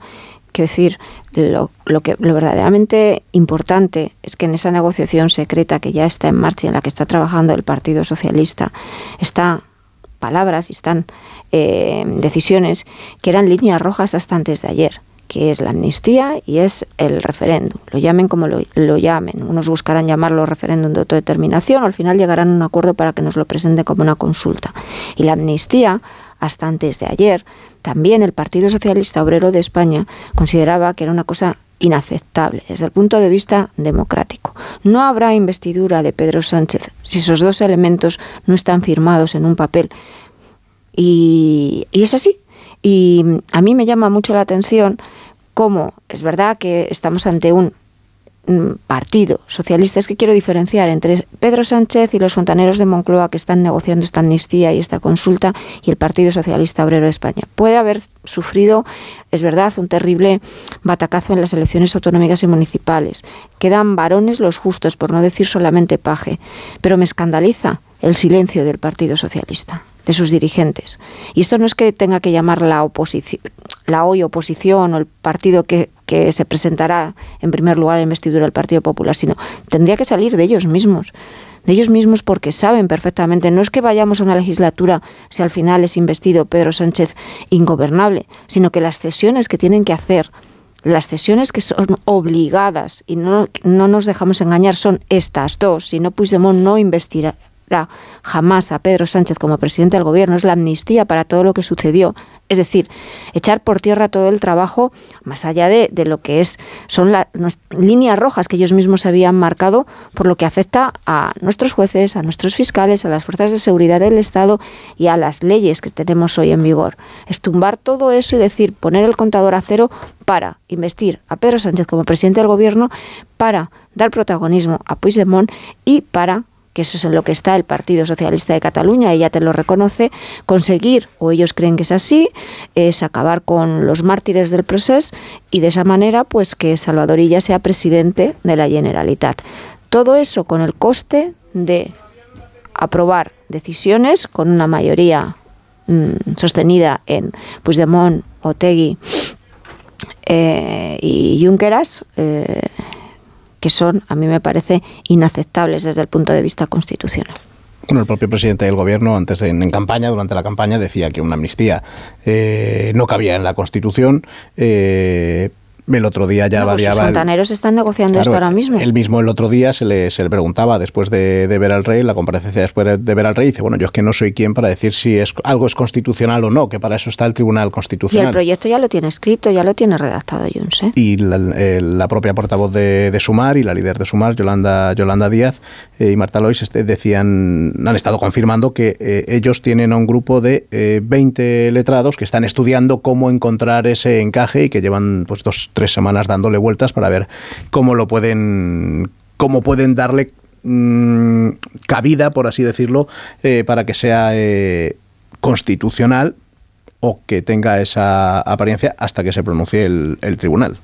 Quiero decir, lo, lo, que, lo verdaderamente importante es que en esa negociación secreta que ya está en marcha y en la que está trabajando el Partido Socialista, está palabras y están eh, decisiones que eran líneas rojas hasta antes de ayer que es la amnistía y es el referéndum. Lo llamen como lo, lo, llamen. Unos buscarán llamarlo referéndum de autodeterminación, al final llegarán a un acuerdo para que nos lo presente como una consulta. Y la amnistía, hasta antes de ayer, también el Partido Socialista Obrero de España consideraba que era una cosa inaceptable desde el punto de vista democrático. No habrá investidura de Pedro Sánchez si esos dos elementos no están firmados en un papel. Y, y es así. Y a mí me llama mucho la atención cómo es verdad que estamos ante un partido socialista. Es que quiero diferenciar entre Pedro Sánchez y los fontaneros de Moncloa que están negociando esta amnistía y esta consulta y el Partido Socialista Obrero de España. Puede haber sufrido, es verdad, un terrible batacazo en las elecciones autonómicas y municipales. Quedan varones los justos, por no decir solamente paje. Pero me escandaliza el silencio del Partido Socialista de sus dirigentes. Y esto no es que tenga que llamar la oposición, la hoy oposición o el partido que, que se presentará en primer lugar en investidura del Partido Popular, sino tendría que salir de ellos mismos de ellos mismos porque saben perfectamente, no es que vayamos a una legislatura si al final es investido Pedro Sánchez ingobernable, sino que las cesiones que tienen que hacer, las cesiones que son obligadas, y no, no nos dejamos engañar, son estas dos, si no Puigdemont no investirá jamás a Pedro Sánchez como presidente del gobierno, es la amnistía para todo lo que sucedió. Es decir, echar por tierra todo el trabajo, más allá de, lo que es, son las líneas rojas que ellos mismos habían marcado por lo que afecta a nuestros jueces, a nuestros fiscales, a las fuerzas de seguridad del Estado y a las leyes que tenemos hoy en vigor. Es tumbar todo eso y decir, poner el contador a cero para investir a Pedro Sánchez como presidente del gobierno, para dar protagonismo a Puigdemont y para que eso es en lo que está el Partido Socialista de Cataluña, ella te lo reconoce, conseguir, o ellos creen que es así, es acabar con los mártires del proceso y de esa manera pues que Salvador Illa sea presidente de la Generalitat. Todo eso con el coste de aprobar decisiones con una mayoría mmm, sostenida en Puigdemont, Otegui eh, y Junqueras, eh, que son, a mí me parece, inaceptables desde el punto de vista constitucional. Bueno, el propio presidente del gobierno, antes de, en campaña, durante la campaña, decía que una amnistía eh, no cabía en la Constitución. Eh, el otro día ya no, pues variaba. Los fontaneros el, están negociando claro, esto ahora mismo. Él mismo el otro día se le, se le preguntaba, después de, de, ver al rey, la comparecencia después de ver al rey, dice: Bueno, yo es que no soy quien para decir si es, algo es constitucional o no, que para eso está el Tribunal Constitucional. Y el proyecto ya lo tiene escrito, ya lo tiene redactado Junts. ¿eh? Y la, eh, la, propia portavoz de, de, Sumar y la líder de Sumar, Yolanda, Yolanda Díaz eh, y Marta Lois, este, decían, han estado confirmando que eh, ellos tienen a un grupo de 20 letrados que están estudiando cómo encontrar ese encaje y que llevan pues dos, tres semanas dándole vueltas para ver cómo lo pueden, cómo pueden darle mmm, cabida, por así decirlo, eh, para que sea eh, constitucional o que tenga esa apariencia hasta que se pronuncie el tribunal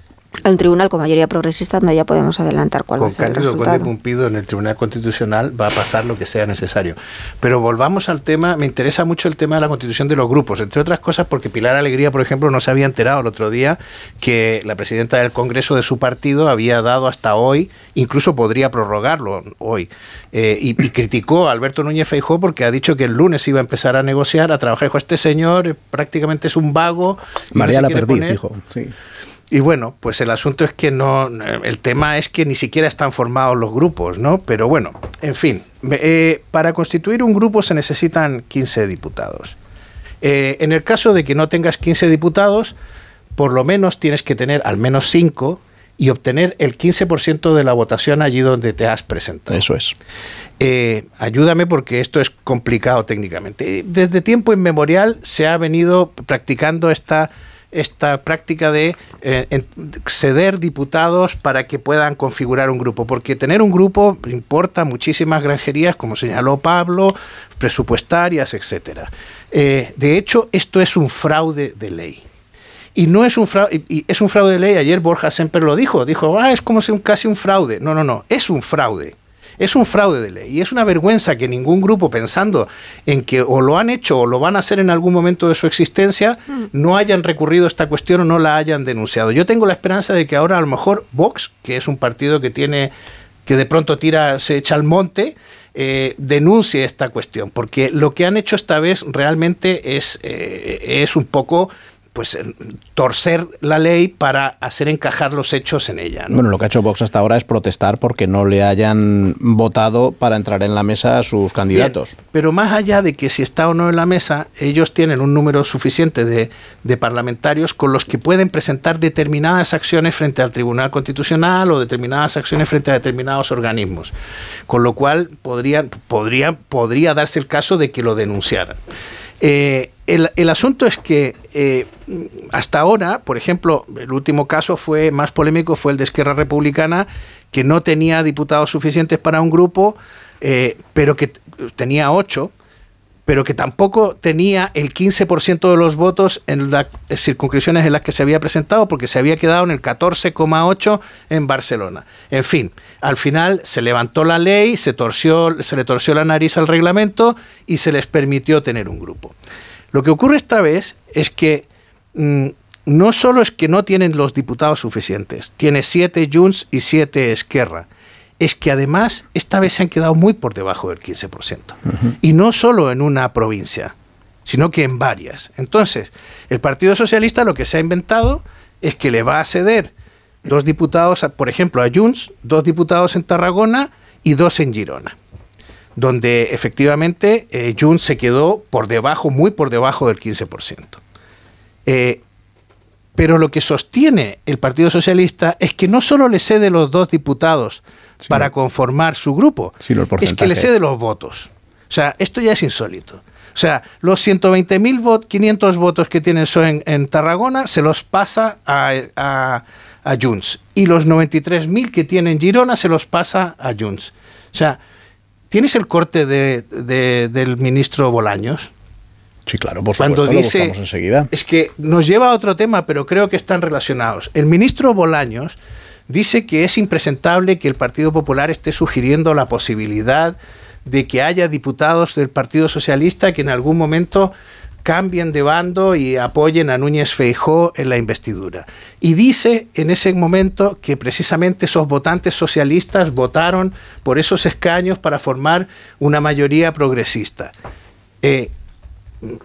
un tribunal con mayoría progresista donde ya podemos adelantar cuál con va a ser el resultado. Conde Pumpido en el Tribunal Constitucional va a pasar lo que sea necesario. Pero volvamos al tema, me interesa mucho el tema de la constitución de los grupos, entre otras cosas porque Pilar Alegría, por ejemplo, no se había enterado el otro día que la presidenta del Congreso de su partido había dado hasta hoy, incluso podría prorrogarlo hoy, eh, y, y, criticó a Alberto Núñez Feijó porque ha dicho que el lunes iba a empezar a negociar, a trabajar. Dijo, este señor prácticamente es un vago. María no la perdí, dijo. Sí. Y bueno, pues el asunto es que no, el tema es que ni siquiera están formados los grupos, ¿no? Pero bueno, en fin, eh, para constituir un grupo se necesitan 15 diputados. Eh, en el caso de que no tengas 15 diputados, por lo menos tienes que tener al menos 5 y obtener el 15% de la votación allí donde te has presentado. Eso es. Eh, ayúdame porque esto es complicado técnicamente. Desde tiempo inmemorial se ha venido practicando esta esta práctica de eh, ceder diputados para que puedan configurar un grupo, porque tener un grupo importa muchísimas granjerías, como señaló Pablo, presupuestarias, etcétera. Eh, de hecho, esto es un fraude de ley. Y no es un fraude, y es un fraude de ley. Ayer Borja Semper lo dijo, dijo, ah, es como si casi un fraude. No, no, no, es un fraude. Es un fraude de ley y es una vergüenza que ningún grupo pensando en que o lo han hecho o lo van a hacer en algún momento de su existencia no hayan recurrido a esta cuestión o no la hayan denunciado. Yo tengo la esperanza de que ahora a lo mejor Vox, que es un partido que tiene que de pronto tira, se echa al monte, eh, denuncie esta cuestión, porque lo que han hecho esta vez realmente es, eh, es un poco pues eh, torcer la ley para hacer encajar los hechos en ella. ¿no? Bueno, lo que ha hecho Vox hasta ahora es protestar porque no le hayan votado para entrar en la mesa a sus candidatos. Bien, pero más allá de que si está o no en la mesa, ellos tienen un número suficiente de, de, parlamentarios con los que pueden presentar determinadas acciones frente al Tribunal Constitucional o determinadas acciones frente a determinados organismos. Con lo cual podría darse el caso de que lo denunciaran. Eh, el, el, asunto es que eh, hasta ahora, por ejemplo, el último caso fue más polémico, fue el de Esquerra Republicana, que no tenía diputados suficientes para un grupo, eh, pero que tenía ocho, pero que tampoco tenía el 15% de los votos en las circunscripciones en las que se había presentado, porque se había quedado en el 14,8 en Barcelona. En fin, al final se levantó la ley, se, torció, se le torció la nariz al reglamento y se les permitió tener un grupo. Lo que ocurre esta vez es que mmm, no solo es que no tienen los diputados suficientes, tiene siete Junts y siete Esquerra es que además esta vez se han quedado muy por debajo del 15%. Uh -huh. Y no solo en una provincia, sino que en varias. Entonces, el Partido Socialista lo que se ha inventado es que le va a ceder dos diputados, por ejemplo, a Junts, dos diputados en Tarragona y dos en Girona, donde efectivamente eh, Junts se quedó por debajo, muy por debajo del 15%. Eh, pero lo que sostiene el Partido Socialista es que no solo le cede los dos diputados sí, para conformar su grupo, sí, es que le cede los votos. O sea, esto ya es insólito. O sea, los 120.500 vot votos que tiene el PSOE en, en, Tarragona se los pasa a, a, a Junts. Y los 93.000 que tiene en Girona se los pasa a Junts. O sea, ¿tienes el corte de, de, del ministro Bolaños? Sí, claro, por supuesto, Cuando dice, lo enseguida. Es que nos lleva a otro tema, pero creo que están relacionados. El ministro Bolaños dice que es impresentable que el Partido Popular esté sugiriendo la posibilidad de que haya diputados del Partido Socialista que en algún momento cambien de bando y apoyen a Núñez Feijó en la investidura. Y dice en ese momento que precisamente esos votantes socialistas votaron por esos escaños para formar una mayoría progresista. Eh,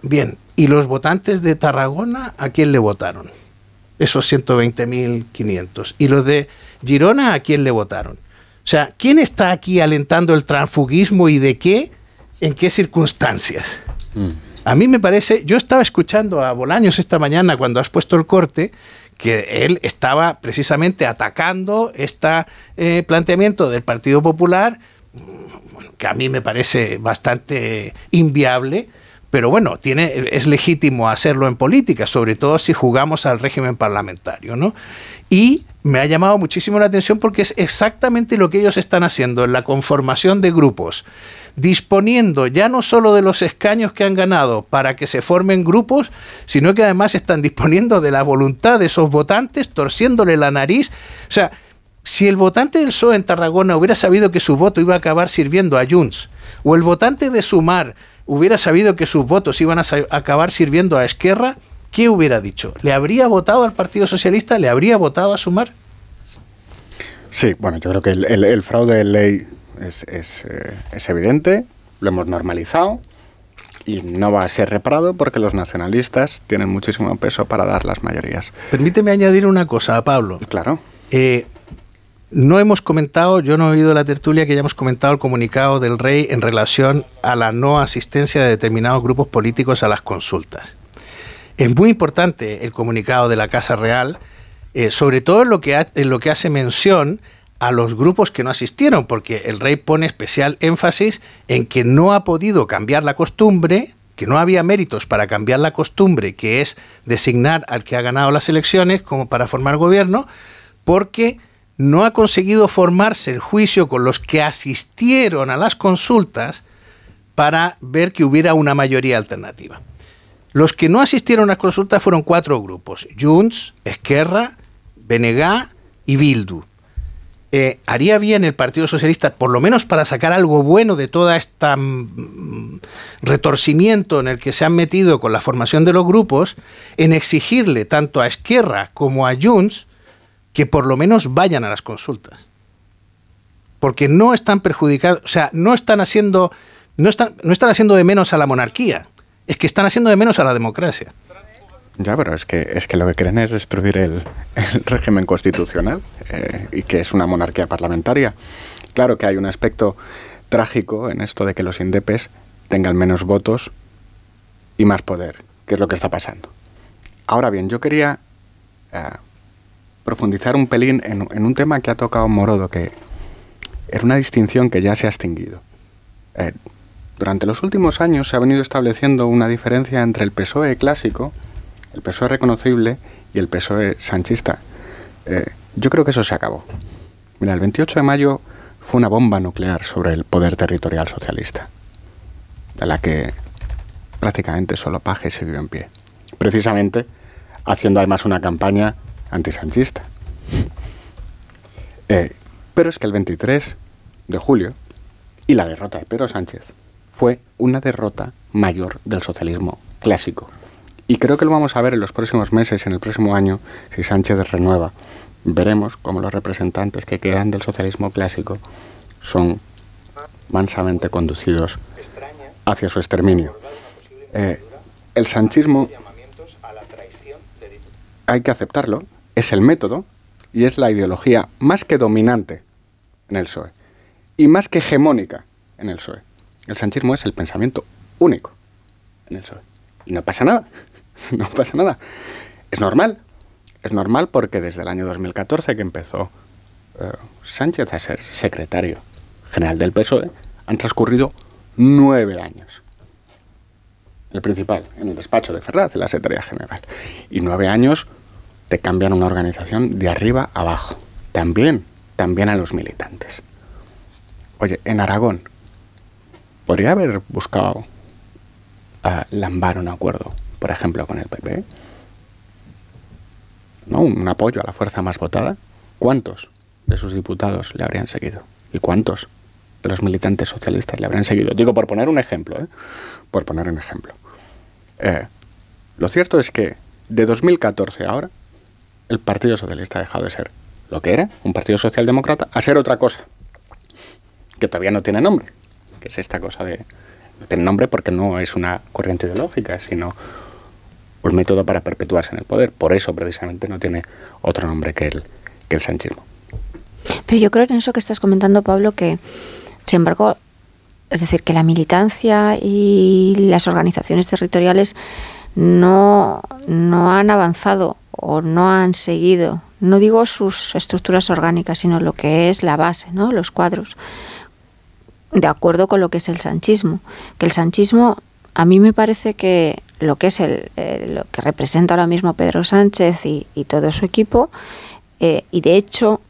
Bien, ¿y los votantes de Tarragona a quién le votaron? Esos 120.500. ¿Y los de Girona a quién le votaron? O sea, ¿quién está aquí alentando el transfugismo y de qué? ¿En qué circunstancias? Mm. A mí me parece, yo estaba escuchando a Bolaños esta mañana cuando has puesto el corte, que él estaba precisamente atacando este eh, planteamiento del Partido Popular, que a mí me parece bastante inviable, pero bueno, tiene, es legítimo hacerlo en política, sobre todo si jugamos al régimen parlamentario, ¿no? Y me ha llamado muchísimo la atención porque es exactamente lo que ellos están haciendo en la conformación de grupos, disponiendo ya no solo de los escaños que han ganado para que se formen grupos, sino que además están disponiendo de la voluntad de esos votantes, torciéndole la nariz. O sea, si el votante del PSOE en Tarragona hubiera sabido que su voto iba a acabar sirviendo a Junts, o el votante de Sumar hubiera sabido que sus votos iban a acabar sirviendo a Esquerra, ¿qué hubiera dicho? ¿Le habría votado al Partido Socialista? ¿Le habría votado a Sumar? Sí, bueno, yo creo que el, el, el fraude de ley es, es, eh, es, evidente, lo hemos normalizado y no va a ser reparado porque los nacionalistas tienen muchísimo peso para dar las mayorías. Permíteme añadir una cosa, Pablo. Claro. Eh, no hemos comentado, yo no he oído la tertulia que hayamos comentado el comunicado del rey en relación a la no asistencia de determinados grupos políticos a las consultas. Es muy importante el comunicado de la Casa Real, eh, sobre todo lo, que en lo que hace mención a los grupos que no asistieron, porque el rey pone especial énfasis en que no ha podido cambiar la costumbre, que no había méritos para cambiar la costumbre, que es designar al que ha ganado las elecciones como para formar gobierno, porque no ha conseguido formarse el juicio con los que asistieron a las consultas para ver que hubiera una mayoría alternativa. Los que no asistieron a las consultas fueron cuatro grupos, Junts, Esquerra, Benegá y Bildu. eh, haría bien el Partido Socialista, por lo menos para sacar algo bueno de toda esta mm, retorcimiento en el que se han metido con la formación de los grupos, en exigirle tanto a Esquerra como a Junts que por lo menos vayan a las consultas. Porque no están perjudicados, o sea, no están haciendo, no están, no están haciendo de menos a la monarquía, es que están haciendo de menos a la democracia. Ya, pero es que, es que lo que quieren es destruir el, <laughs> régimen constitucional eh, y que es una monarquía parlamentaria. Claro que hay un aspecto trágico en esto de que los indepes tengan menos votos y más poder, que es lo que está pasando. Ahora bien, yo quería eh, profundizar un pelín en, un tema que ha tocado Morodo, que era una distinción que ya se ha extinguido. Eh, durante los últimos años se ha venido estableciendo una diferencia entre el PSOE clásico, el PSOE reconocible y el PSOE sanchista. Eh, yo creo que eso se acabó. Mira, el 28 de mayo fue una bomba nuclear sobre el poder territorial socialista, de la que prácticamente solo Paje se vio en pie. Precisamente haciendo además una campaña antisanchista. Eh, pero es que el 23 de julio y la derrota de Pedro Sánchez fue una derrota mayor del socialismo clásico. Y creo que lo vamos a ver en los próximos meses, en el próximo año, si Sánchez renueva. Veremos cómo los representantes que quedan del socialismo clásico son mansamente conducidos hacia su exterminio. Eh, el sanchismo hay que aceptarlo, es el método y es la ideología más que dominante en el PSOE y más que hegemónica en el PSOE. El sanchismo es el pensamiento único en el PSOE. Y no pasa nada. <laughs> no pasa nada. Es normal. Es normal porque desde el año 2014 que empezó eh, Sánchez a ser secretario general del PSOE, han transcurrido nueve años. El principal, en el despacho de Ferraz, en la Secretaría General. Y nueve años te cambian una organización de arriba a abajo. También, también a los militantes. Oye, en Aragón, podría haber buscado a Lambar un acuerdo, por ejemplo, con el PP. ¿No? Un apoyo a la fuerza más votada. ¿Cuántos de sus diputados le habrían seguido? ¿Y cuántos de los militantes socialistas le habrían seguido? Digo, por poner un ejemplo, ¿eh? Por poner un ejemplo. Eh, lo cierto es que de 2014 a ahora, el Partido Socialista ha dejado de ser lo que era, un partido socialdemócrata, a ser otra cosa, que todavía no tiene nombre, que es esta cosa de... No tiene nombre porque no es una corriente ideológica, sino un método para perpetuarse en el poder. Por eso, precisamente, no tiene otro nombre que el, que el sanchismo. Pero yo creo en eso que estás comentando, Pablo, que, sin embargo, es decir, que la militancia y las organizaciones territoriales no, no han avanzado o no han seguido, no digo sus estructuras orgánicas, sino lo que es la base, ¿no? los cuadros, de acuerdo con lo que es el sanchismo. Que el sanchismo, a mí me parece que lo que es el, eh, lo que representa ahora mismo Pedro Sánchez y, todo su equipo, eh, y de hecho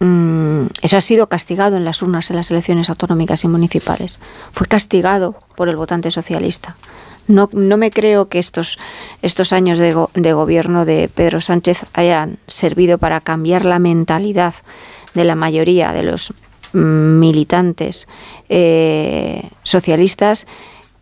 mm, eso ha sido castigado en las urnas en las elecciones autonómicas y municipales. Fue castigado por el votante socialista. No, no me creo que estos, estos años de, go, de gobierno de Pedro Sánchez hayan servido para cambiar la mentalidad de la mayoría de los militantes eh, socialistas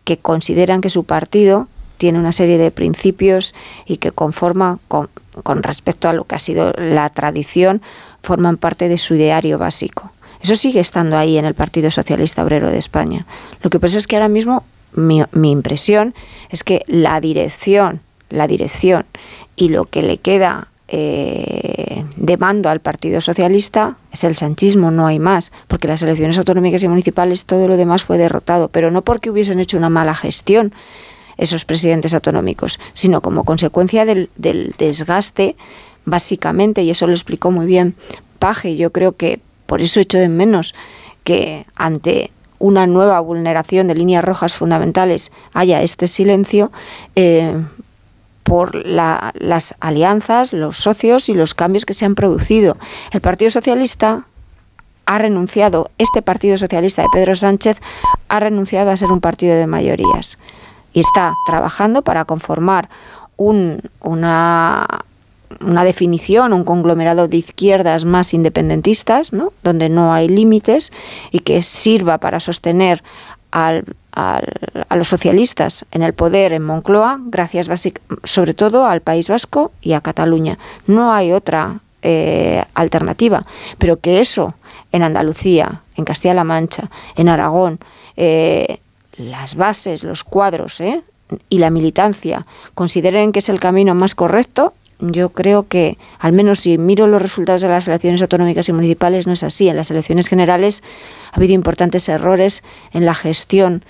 que consideran que su partido tiene una serie de principios y que conforma con, con, respecto a lo que ha sido la tradición, forman parte de su ideario básico. Eso sigue estando ahí en el Partido Socialista Obrero de España. Lo que pasa es que ahora mismo mi, impresión es que la dirección, la dirección y lo que le queda eh, de mando al Partido Socialista es el sanchismo, no hay más, porque las elecciones autonómicas y municipales todo lo demás fue derrotado, pero no porque hubiesen hecho una mala gestión esos presidentes autonómicos, sino como consecuencia del, del desgaste, básicamente, y eso lo explicó muy bien Paje, yo creo que por eso echo de menos que ante una nueva vulneración de líneas rojas fundamentales haya este silencio, eh, por la, las alianzas, los socios y los cambios que se han producido. El Partido Socialista ha renunciado, este Partido Socialista de Pedro Sánchez ha renunciado a ser un partido de mayorías y está trabajando para conformar un, una, una definición, un conglomerado de izquierdas más independentistas, ¿no? donde no hay límites y que sirva para sostener al, a los socialistas en el poder en Moncloa, gracias sobre todo al País Vasco y a Cataluña. No hay otra eh, alternativa, pero que eso en Andalucía, en Castilla-La Mancha, en Aragón, eh, las bases, los cuadros ¿eh? y la militancia consideren que es el camino más correcto, yo creo que, al menos si miro los resultados de las elecciones autonómicas y municipales, no es así. En las elecciones generales ha habido importantes errores en la gestión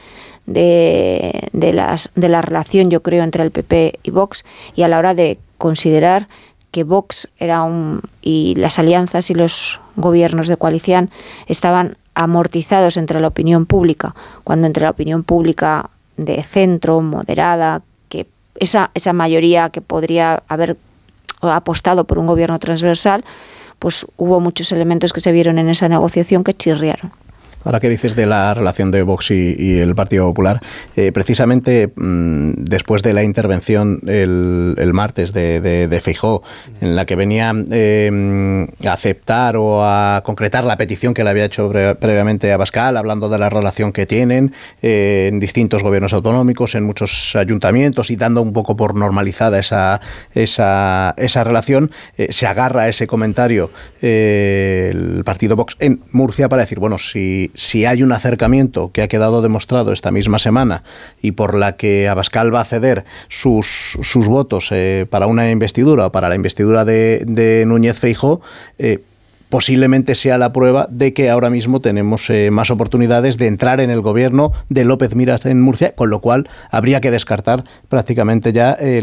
de, de, las, de la relación, yo creo, entre el PP y Vox y a la hora de considerar que Vox era un y las alianzas y los gobiernos de coalición estaban amortizados entre la opinión pública, cuando entre la opinión pública de centro, moderada, que esa, esa mayoría que podría haber apostado por un gobierno transversal, pues hubo muchos elementos que se vieron en esa negociación que chirriaron. Ahora que dices de la relación de Vox y, el Partido Popular, eh, precisamente mm, después de la intervención el, martes de, de, Feijó, en la que venía eh, a aceptar o a concretar la petición que le había hecho previamente a Bascal, hablando de la relación que tienen eh, en distintos gobiernos autonómicos, en muchos ayuntamientos y dando un poco por normalizada esa, esa, relación, se agarra a ese comentario el partido Vox en Murcia para decir, bueno, si si hay un acercamiento que ha quedado demostrado esta misma semana y por la que Abascal va a ceder sus, sus votos eh, para una investidura o para la investidura de, de Núñez Feijó, eh, posiblemente sea la prueba de que ahora mismo tenemos eh, más oportunidades de entrar en el gobierno de López Miras en Murcia, con lo cual habría que descartar prácticamente ya eh,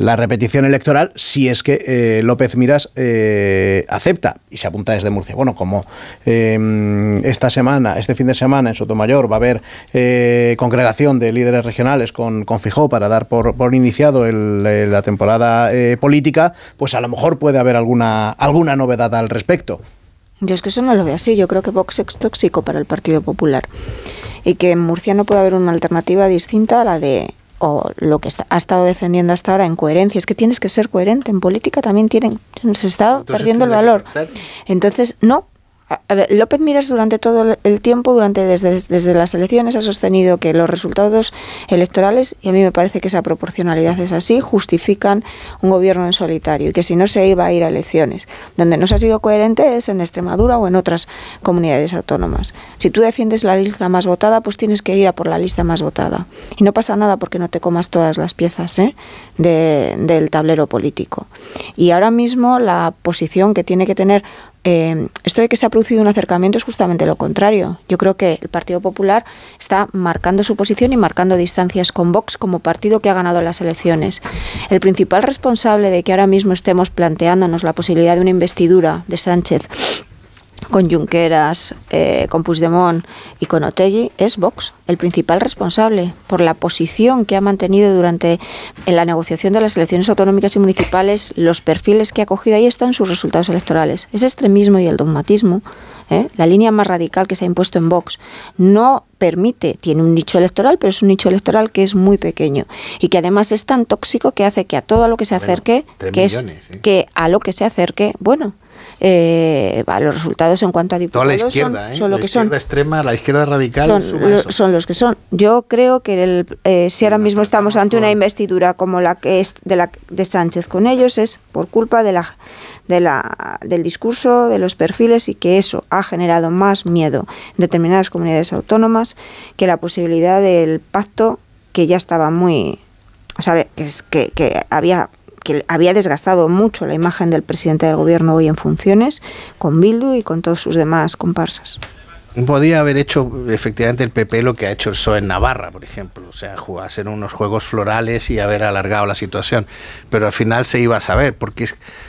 la repetición electoral si es que eh, López Miras acepta y se apunta desde Murcia. Bueno, como em, esta semana, este fin de semana en Sotomayor va a haber congregación de líderes regionales con, con Fijó para dar por, por iniciado la temporada política, pues a lo mejor puede haber alguna, alguna novedad al respecto. Yo es que eso no lo veo así. Yo creo que Vox es tóxico para el Partido Popular y que en Murcia no puede haber una alternativa distinta a la de o lo que ha estado defendiendo hasta ahora en coherencia. Es que tienes que ser coherente. En política también tienen, se está perdiendo el valor. Entonces, no, López Miras durante todo el tiempo, durante desde, desde las elecciones, ha sostenido que los resultados electorales, y a mí me parece que esa proporcionalidad es así, justifican un gobierno en solitario y que si no se iba a ir a elecciones. Donde no se ha sido coherente es en Extremadura o en otras comunidades autónomas. Si tú defiendes la lista más votada, pues tienes que ir a por la lista más votada. Y no pasa nada porque no te comas todas las piezas ¿eh? del tablero político. Y ahora mismo la posición que tiene que tener eh, esto de que se ha producido un acercamiento es justamente lo contrario. Yo creo que el Partido Popular está marcando su posición y marcando distancias con Vox como partido que ha ganado las elecciones. El principal responsable de que ahora mismo estemos planteándonos la posibilidad de una investidura de Sánchez con Junqueras, eh, con Puigdemont y con Otegui es Vox, el principal responsable por la posición que ha mantenido durante en la negociación de las elecciones autonómicas y municipales, los perfiles que ha cogido ahí están sus resultados electorales. Ese extremismo y el dogmatismo, ¿eh? la línea más radical que se ha impuesto en Vox, no permite, tiene un nicho electoral, pero es un nicho electoral que es muy pequeño y que además es tan tóxico que hace que a todo lo que se acerque, que es que a lo que se acerque, bueno, eh, los resultados en cuanto a diputados Toda la izquierda, son, ¿eh? la izquierda extrema, la izquierda radical son, los que son. Yo creo que eh, si ahora mismo estamos ante una investidura como la que es de la de Sánchez con ellos es por culpa de la de la, del discurso, de los perfiles y que eso ha generado más miedo en determinadas comunidades autónomas que la posibilidad del pacto que ya estaba muy, o sea, que, que, que había que había desgastado mucho la imagen del presidente del gobierno hoy en funciones, con Bildu y con todos sus demás comparsas. Podía haber hecho efectivamente el PP lo que ha hecho el PSOE en Navarra, por ejemplo, o sea, hacer unos juegos florales y haber alargado la situación, pero al final se iba a saber, porque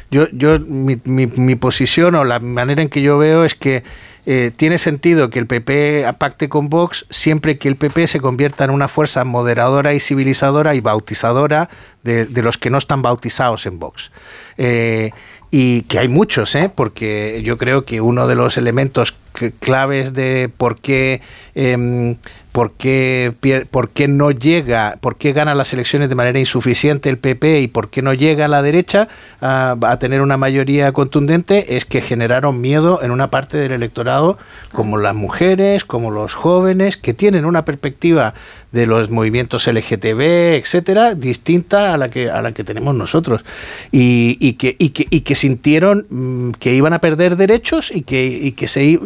yo, yo mi, mi, mi posición o la manera en que yo veo es que eh, tiene sentido que el PP pacte con Vox siempre que el PP se convierta en una fuerza moderadora y civilizadora y bautizadora de, los que no están bautizados en Vox. Eh, y que hay muchos, ¿eh? porque yo creo que uno de los elementos claves de por qué em, por qué, por qué no llega, por qué gana las elecciones de manera insuficiente el PP y por qué no llega a la derecha a, tener una mayoría contundente, es que generaron miedo en una parte del electorado, como las mujeres, como los jóvenes, que tienen una perspectiva de los movimientos LGTB, etcétera, distinta a la que a la que tenemos nosotros. Y, que, y que y que sintieron mm, que iban a perder derechos y que y que se i-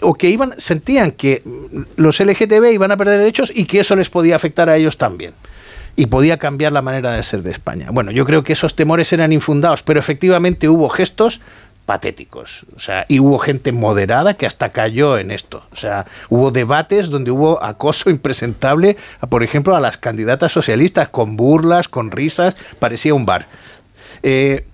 o que iban sentían que los LGTB iban a perder derechos y que eso les podía afectar a ellos también y podía cambiar la manera de ser de España. Bueno, yo creo que esos temores eran infundados, pero efectivamente hubo gestos patéticos. O sea, y hubo gente moderada que hasta cayó en esto. O sea, hubo debates donde hubo acoso impresentable, a, por ejemplo, a las candidatas socialistas, con burlas, con risas, parecía un bar. Eh,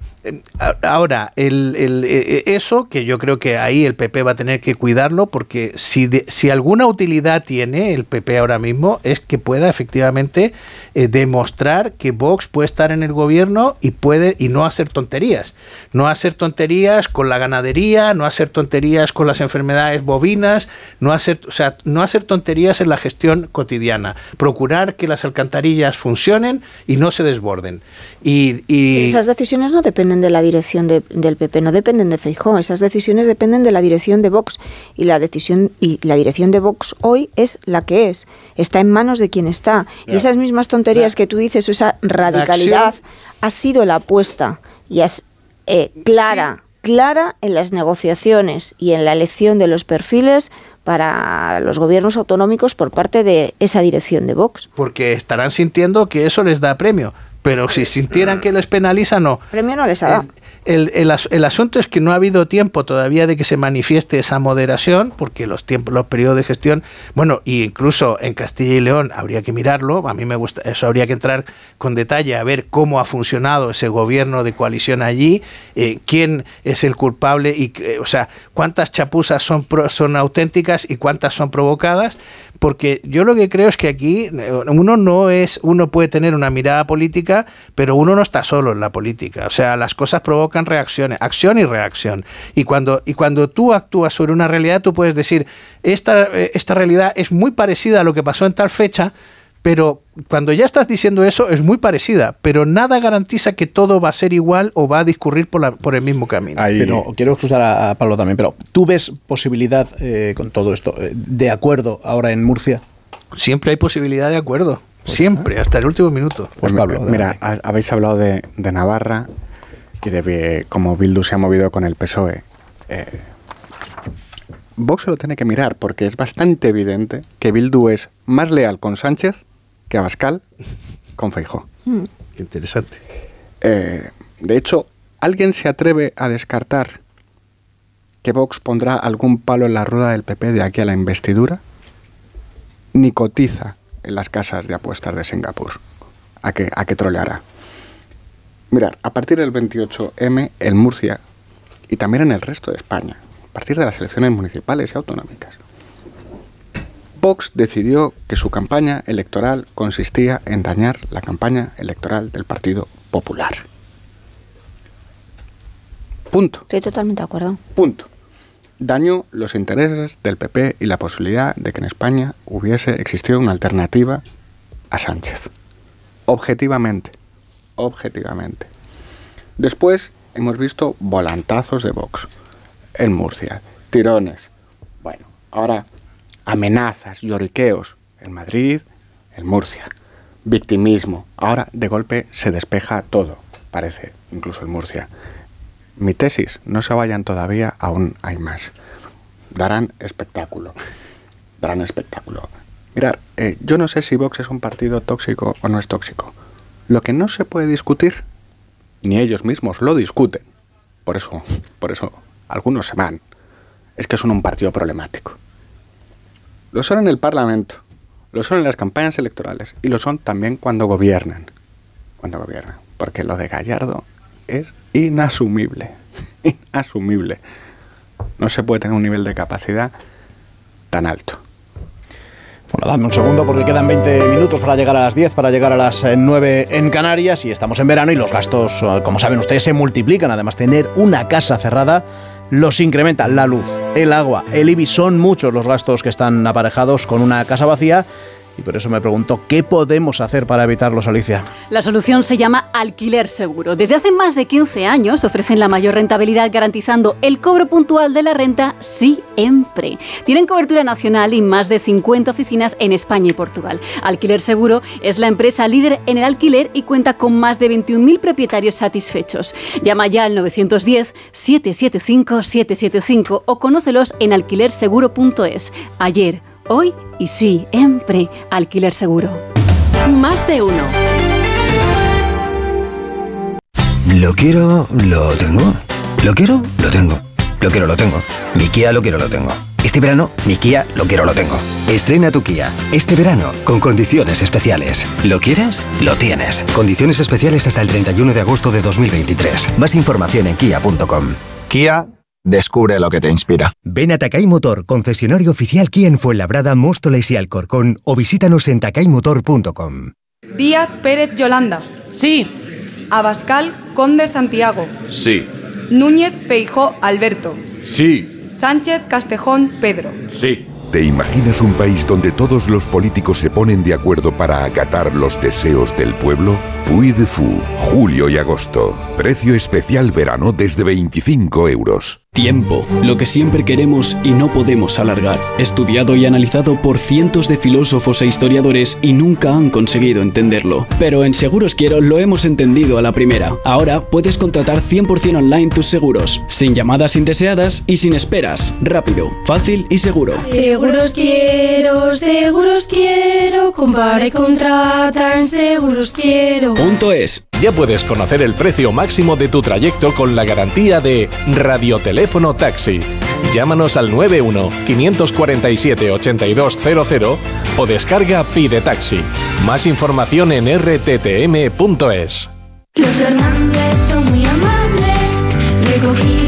Ahora, el, el- eh, eso que yo creo que ahí el PP va a tener que cuidarlo porque si, de- si alguna utilidad tiene el PP ahora mismo es que pueda efectivamente eh, demostrar que Vox puede estar en el gobierno y puede y no hacer tonterías. No hacer tonterías con la ganadería, no hacer tonterías con las enfermedades bovinas, no hacer, o sea, no hacer tonterías en la gestión cotidiana. Procurar que las alcantarillas funcionen y no se desborden. Y- Esas decisiones no dependen de la dirección de- del PP, no dependen de Feijóo. Esas decisiones dependen de la dirección de Vox y la decisión y la dirección de Vox hoy es la que es. Está en manos de quien está. Y esas mismas tonterías que tú dices, esa radicalidad, ha sido la apuesta y es eh, clara, clara en las negociaciones y en la elección de los perfiles para los gobiernos autonómicos por parte de esa dirección de Vox. porque estarán sintiendo que eso les da premio. Pero si sintieran que les penaliza, no. Premio no les ha dado. El, el as- el asunto es que no ha habido tiempo todavía de que se manifieste esa moderación, porque los tiempos, los periodos de gestión, bueno, y incluso en Castilla y León habría que mirarlo. A mí me gusta, eso habría que entrar con detalle a ver cómo ha funcionado ese gobierno de coalición allí, eh, quién es el culpable y, eh, o sea, cuántas chapuzas son son auténticas y cuántas son provocadas. Porque yo lo que creo es que aquí eh, uno no es, uno puede tener una mirada política, pero uno no está solo en la política. O sea, las cosas provocan reacciones, acción y reacción. Y cuando, y cuando tú actúas sobre una realidad, tú puedes decir, esta, eh, esta realidad es muy parecida a lo que pasó en tal fecha, pero cuando ya estás diciendo eso es muy parecida, pero nada garantiza que todo va a ser igual o va a discurrir por, la- por el mismo camino. Pero quiero excusar a, a Pablo también, pero ¿tú ves posibilidad eh, con todo esto eh, de acuerdo ahora en Murcia? Siempre hay posibilidad de acuerdo. Siempre, hasta el último minuto. Pues Pablo, Mira, ha- habéis hablado de, de Navarra y de cómo Bildu se ha movido con el PSOE. Eh, Vox se lo tiene que mirar porque es bastante evidente que Bildu es más leal con Sánchez que Abascal con Feijó. Qué interesante. Eh, de hecho, ¿alguien se atreve a descartar que Vox pondrá algún palo en la rueda del PP de aquí a la investidura? Ni cotiza en las casas de apuestas de Singapur. ¿A qué, a qué troleará? Mirad, a partir del 28M en Murcia y también en el resto de España, a partir de las elecciones municipales y autonómicas, Vox decidió que su campaña electoral consistía en dañar la campaña electoral del Partido Popular. Punto. Estoy totalmente de acuerdo. Punto. Dañó los intereses del PP y la posibilidad de que en España hubiese existido una alternativa a Sánchez. Objetivamente. Objetivamente. Después hemos visto volantazos de Vox en Murcia, tirones. Bueno, ahora amenazas, lloriqueos en Madrid, en Murcia. Victimismo. Ahora de golpe se despeja todo, parece, incluso en Murcia. Mi tesis, no se vayan todavía, aún hay más. Darán espectáculo. Darán espectáculo. Mirad, eh, yo no sé si Vox es un partido tóxico o no es tóxico. Lo que no se puede discutir, ni ellos mismos lo discuten, por eso, por eso algunos se van, es que son un partido problemático. Lo son en el Parlamento, lo son en las campañas electorales y lo son también cuando gobiernan. Cuando gobiernan. Porque lo de Gallardo es inasumible. <laughs> Inasumible. No se puede tener un nivel de capacidad tan alto. Bueno, dame un segundo porque quedan 20 minutos para llegar a las 10, para llegar a las eh, 9 en Canarias y estamos en verano y los gastos, eh, como saben ustedes, se multiplican. Además, tener una casa cerrada los incrementa. La luz, el agua, el IBI son muchos los gastos que están aparejados con una casa vacía y por eso me pregunto, ¿qué podemos hacer para evitarlos, Alicia? La solución se llama alquiler seguro. Desde hace más de 15 años ofrecen la mayor rentabilidad garantizando el cobro puntual de la renta siempre. Tienen cobertura nacional y más de 50 oficinas en España y Portugal. Alquiler Seguro es la empresa líder en el alquiler y cuenta con más de 21.000 propietarios satisfechos. Llama ya al 910-775-775 o conócelos en alquilerseguro.es. Ayer, hoy y siempre alquiler seguro. Más de uno. Lo quiero, lo tengo. Lo quiero, lo tengo. Lo quiero, lo tengo. Mi Kia lo quiero, lo tengo. Este verano, mi Kia lo quiero, lo tengo. Estrena tu Kia. Este verano, con condiciones especiales. ¿Lo quieres? Lo tienes. Condiciones especiales hasta el 31 de agosto de 2023. Más información en kia.com. Kia Descubre lo que te inspira. Ven a Takay Motor, concesionario oficial Kia en Fuenlabrada, Móstoles y Alcorcón o visítanos en takaymotor.com. Díaz Pérez Yolanda. Sí. Abascal Conde Santiago. Sí. Núñez Feijó Alberto. Sí. Sánchez Castejón Pedro. Sí. ¿Te imaginas un país donde todos los políticos se ponen de acuerdo para acatar los deseos del pueblo? Puy de Fou, julio y agosto. Precio especial verano desde 25 euros. Tiempo, lo que siempre queremos y no podemos alargar. Estudiado y analizado por cientos de filósofos e historiadores y nunca han conseguido entenderlo. Pero en Seguros Quiero lo hemos entendido a la primera. Ahora puedes contratar 100% online tus seguros, sin llamadas indeseadas y sin esperas. Rápido, fácil y seguro. Seguros quiero, seguros quiero, compara y contrata en seguros quiero. Punto es. Ya puedes conocer el precio máximo de tu trayecto con la garantía de Radioteléfono Taxi. Llámanos al 91 547 8200 o descarga Pide Taxi. Más información en rttm.es. Los Hernández son muy amables, recogida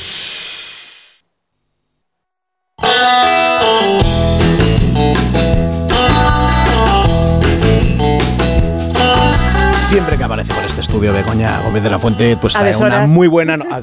Estudio Begoña Gómez de la Fuente, pues trae una muy buena. no- A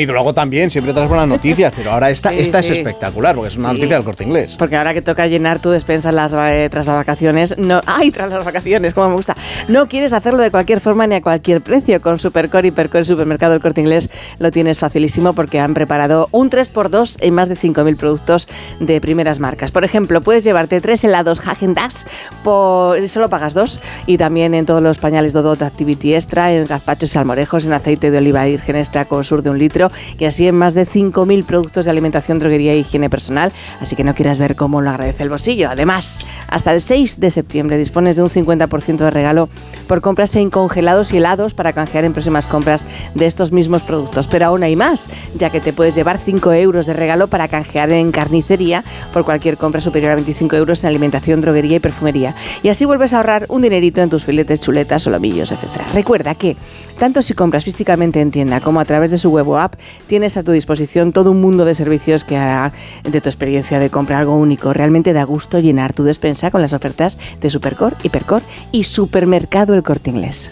y luego también, siempre traes buenas noticias, pero ahora esta, Sí, esta sí. es espectacular, porque es una Sí. noticia del corte inglés. Porque ahora que toca llenar tu despensa las, eh, tras las vacaciones, no, ¡ay! Tras las vacaciones, como me gusta. No quieres hacerlo de cualquier forma ni a cualquier precio. Con Supercore y Percore Supermercado El Corte Inglés lo tienes facilísimo porque han preparado un 3x2 en más de 5.000 productos de primeras marcas. Por ejemplo, puedes llevarte tres helados Häagen-Dazs por solo pagas dos y también en todos los pañales Dodot Activity Extra, en gazpachos y almorejos, en aceite de oliva virgen extra con sur de un litro y así en más de 5.000 productos de alimentación, droguería e higiene personal. Así que no quieras ver cómo lo agradece el bolsillo. Además, hasta el 6 de septiembre dispones de un 50% de regalo por compras en congelados y helados para canjear en próximas compras de estos mismos productos. Pero aún hay más, ya que te puedes llevar 5 euros de regalo para canjear en carnicería por cualquier compra superior a 25 euros en alimentación, droguería y perfumería. Y así vuelves a ahorrar un dinerito en tus filetes, chuletas, solomillos, etc. Recuerda que Tanto si compras físicamente en tienda como a través de su web o app, tienes a tu disposición todo un mundo de servicios que hará de tu experiencia de compra algo único. Realmente da gusto llenar tu despensa con las ofertas de Supercore, Hipercore y Supermercado El Corte Inglés.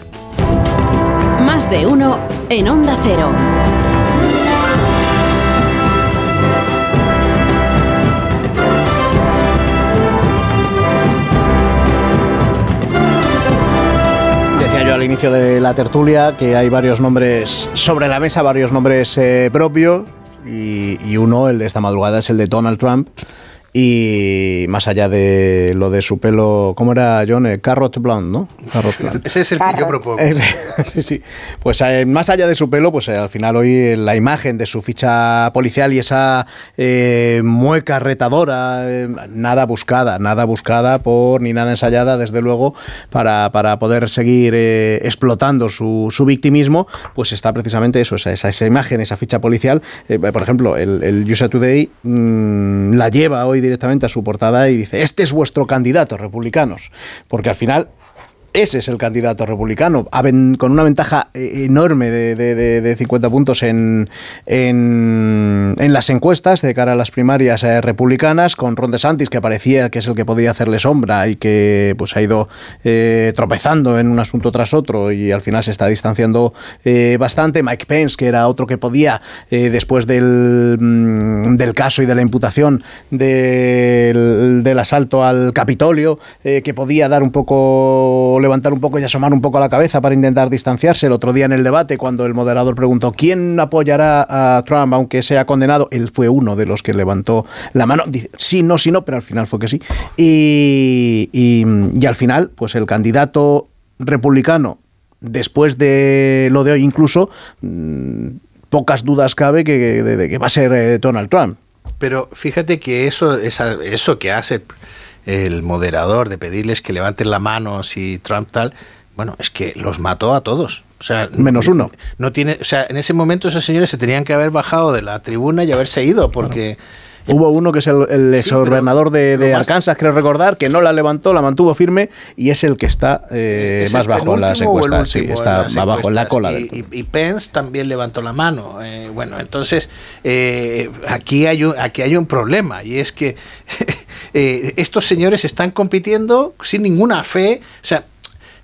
Más de uno en Onda Cero. Inicio de la tertulia que hay varios nombres sobre la mesa, varios nombres eh, propios, y, y uno, el de esta madrugada, es el de Donald Trump. Y más allá de lo de su pelo, ¿cómo era John? Eh, Carrot blonde, ¿no? Carrot <laughs> blonde. Ese es el que yo propongo. <laughs> Sí, sí. Pues eh, más allá de su pelo, pues eh, al final hoy la imagen de su ficha policial y esa eh, mueca retadora, eh, nada buscada, nada buscada por ni nada ensayada, desde luego, para, para poder seguir eh, explotando su, su victimismo, pues está precisamente eso, esa, esa, esa imagen, esa ficha policial. Eh, por ejemplo, el, el USA Today mm, la lleva hoy directamente a su portada y dice, este es vuestro candidato, republicanos, porque al final ese es el candidato republicano, con una ventaja eh, enorme de, de- de- de 50 puntos en, las encuestas de cara a las primarias eh, republicanas, con Ron DeSantis, que parecía que es el que podía hacerle sombra y que pues ha ido eh, tropezando en un asunto tras otro y al final se está distanciando bastante. Mike Pence, que era otro que podía, después del, mm, del caso y de la imputación del, del asalto al Capitolio, que podía dar un poco, levantar un poco y asomar un poco la cabeza para intentar distanciarse. El otro día en el debate, cuando el moderador preguntó quién apoyará a Trump aunque sea condenado, él fue uno de los que levantó la mano. Dice, sí, no, sí, no, pero al final fue que sí. Y, y- al final, pues el candidato republicano, después de lo de hoy incluso, mm, pocas dudas cabe que, de, que va a ser eh, Donald Trump. Pero fíjate que eso, eso que hace el moderador de pedirles que levanten la mano si Trump tal, bueno, es que los mató a todos. O sea, Menos uno. No tiene, o sea, en ese momento esos señores se tenían que haber bajado de la tribuna y haberse ido, porque Hubo uno que es el, el ex gobernador de, Arkansas, creo recordar, que no la levantó, la mantuvo firme y es el que está eh, ¿Es más bajo en las encuestas. Sí, está en las más bajo en la cola. Y, y- Pence también levantó la mano. Eh, bueno, entonces eh, aquí, hay un, aquí hay un problema y es que <laughs> estos señores están compitiendo sin ninguna fe. O sea,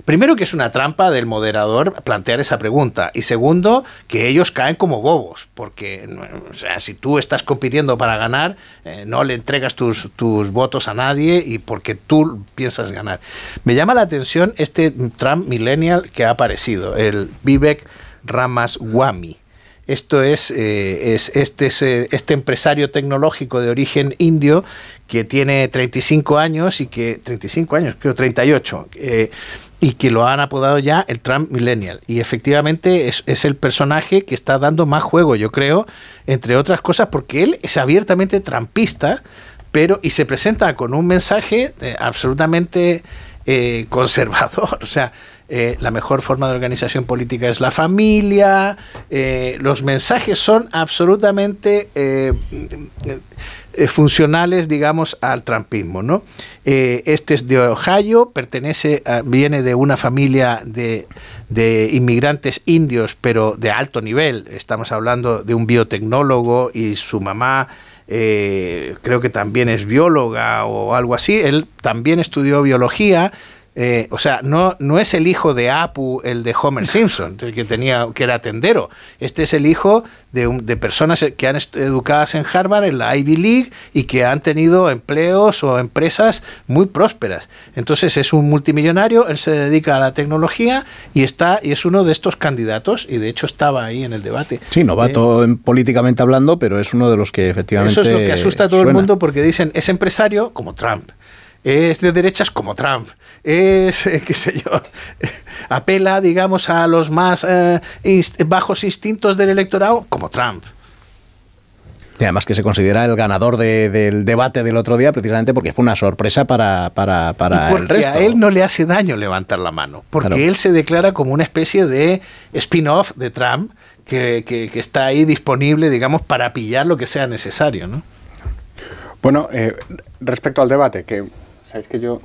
Primero que es una trampa del moderador plantear esa pregunta y segundo que ellos caen como bobos porque o sea, si tú estás compitiendo para ganar eh, no le entregas tus, tus votos a nadie y porque tú piensas ganar. Me llama la atención este Trump millennial que ha aparecido, el Vivek Ramaswamy. Esto es, eh, es, este, es eh, este empresario tecnológico de origen indio que tiene 35 años y que 35 años, creo 38, eh, y que lo han apodado ya el Trump Millennial. Y efectivamente es, es el personaje que está dando más juego, yo creo, entre otras cosas, porque él es abiertamente trampista, pero y se presenta con un mensaje eh, absolutamente eh, <laughs> conservador. O sea, eh, la mejor forma de organización política es la familia. los mensajes son absolutamente eh, funcionales, digamos, al trampismo, ¿no? Eh, este es de Ohio, pertenece, a- viene de una familia de, de inmigrantes indios, pero de alto nivel. Estamos hablando de un biotecnólogo y su mamá eh, creo que también es bióloga o algo así. Él también estudió biología. Eh, o sea, no, no es el hijo de Apu, el de Homer Simpson, que tenía, que era tendero. Este es el hijo de, un- de personas que han educadas en Harvard, en la Ivy League, y que han tenido empleos o empresas muy prósperas. Entonces es un multimillonario, él se dedica a la tecnología y está, y es uno de estos candidatos, y de hecho estaba ahí en el debate. Sí, novato en- políticamente hablando, pero es uno de los que efectivamente. Eso es lo que asusta a todo el mundo porque dicen, es empresario como Trump, es de derechas como Trump, es, eh, qué sé yo, <laughs> apela, digamos, a los más eh, inst- bajos instintos del electorado como Trump. Y además que se considera el ganador de- del debate del otro día, precisamente porque fue una sorpresa para, para, para Y el porque resto. a él no le hace daño levantar la mano, porque Claro. él se declara como una especie de spin-off de Trump que, que- que está ahí disponible, digamos, para pillar lo que sea necesario, ¿no? Bueno, eh, respecto al debate, que Sabéis que yo,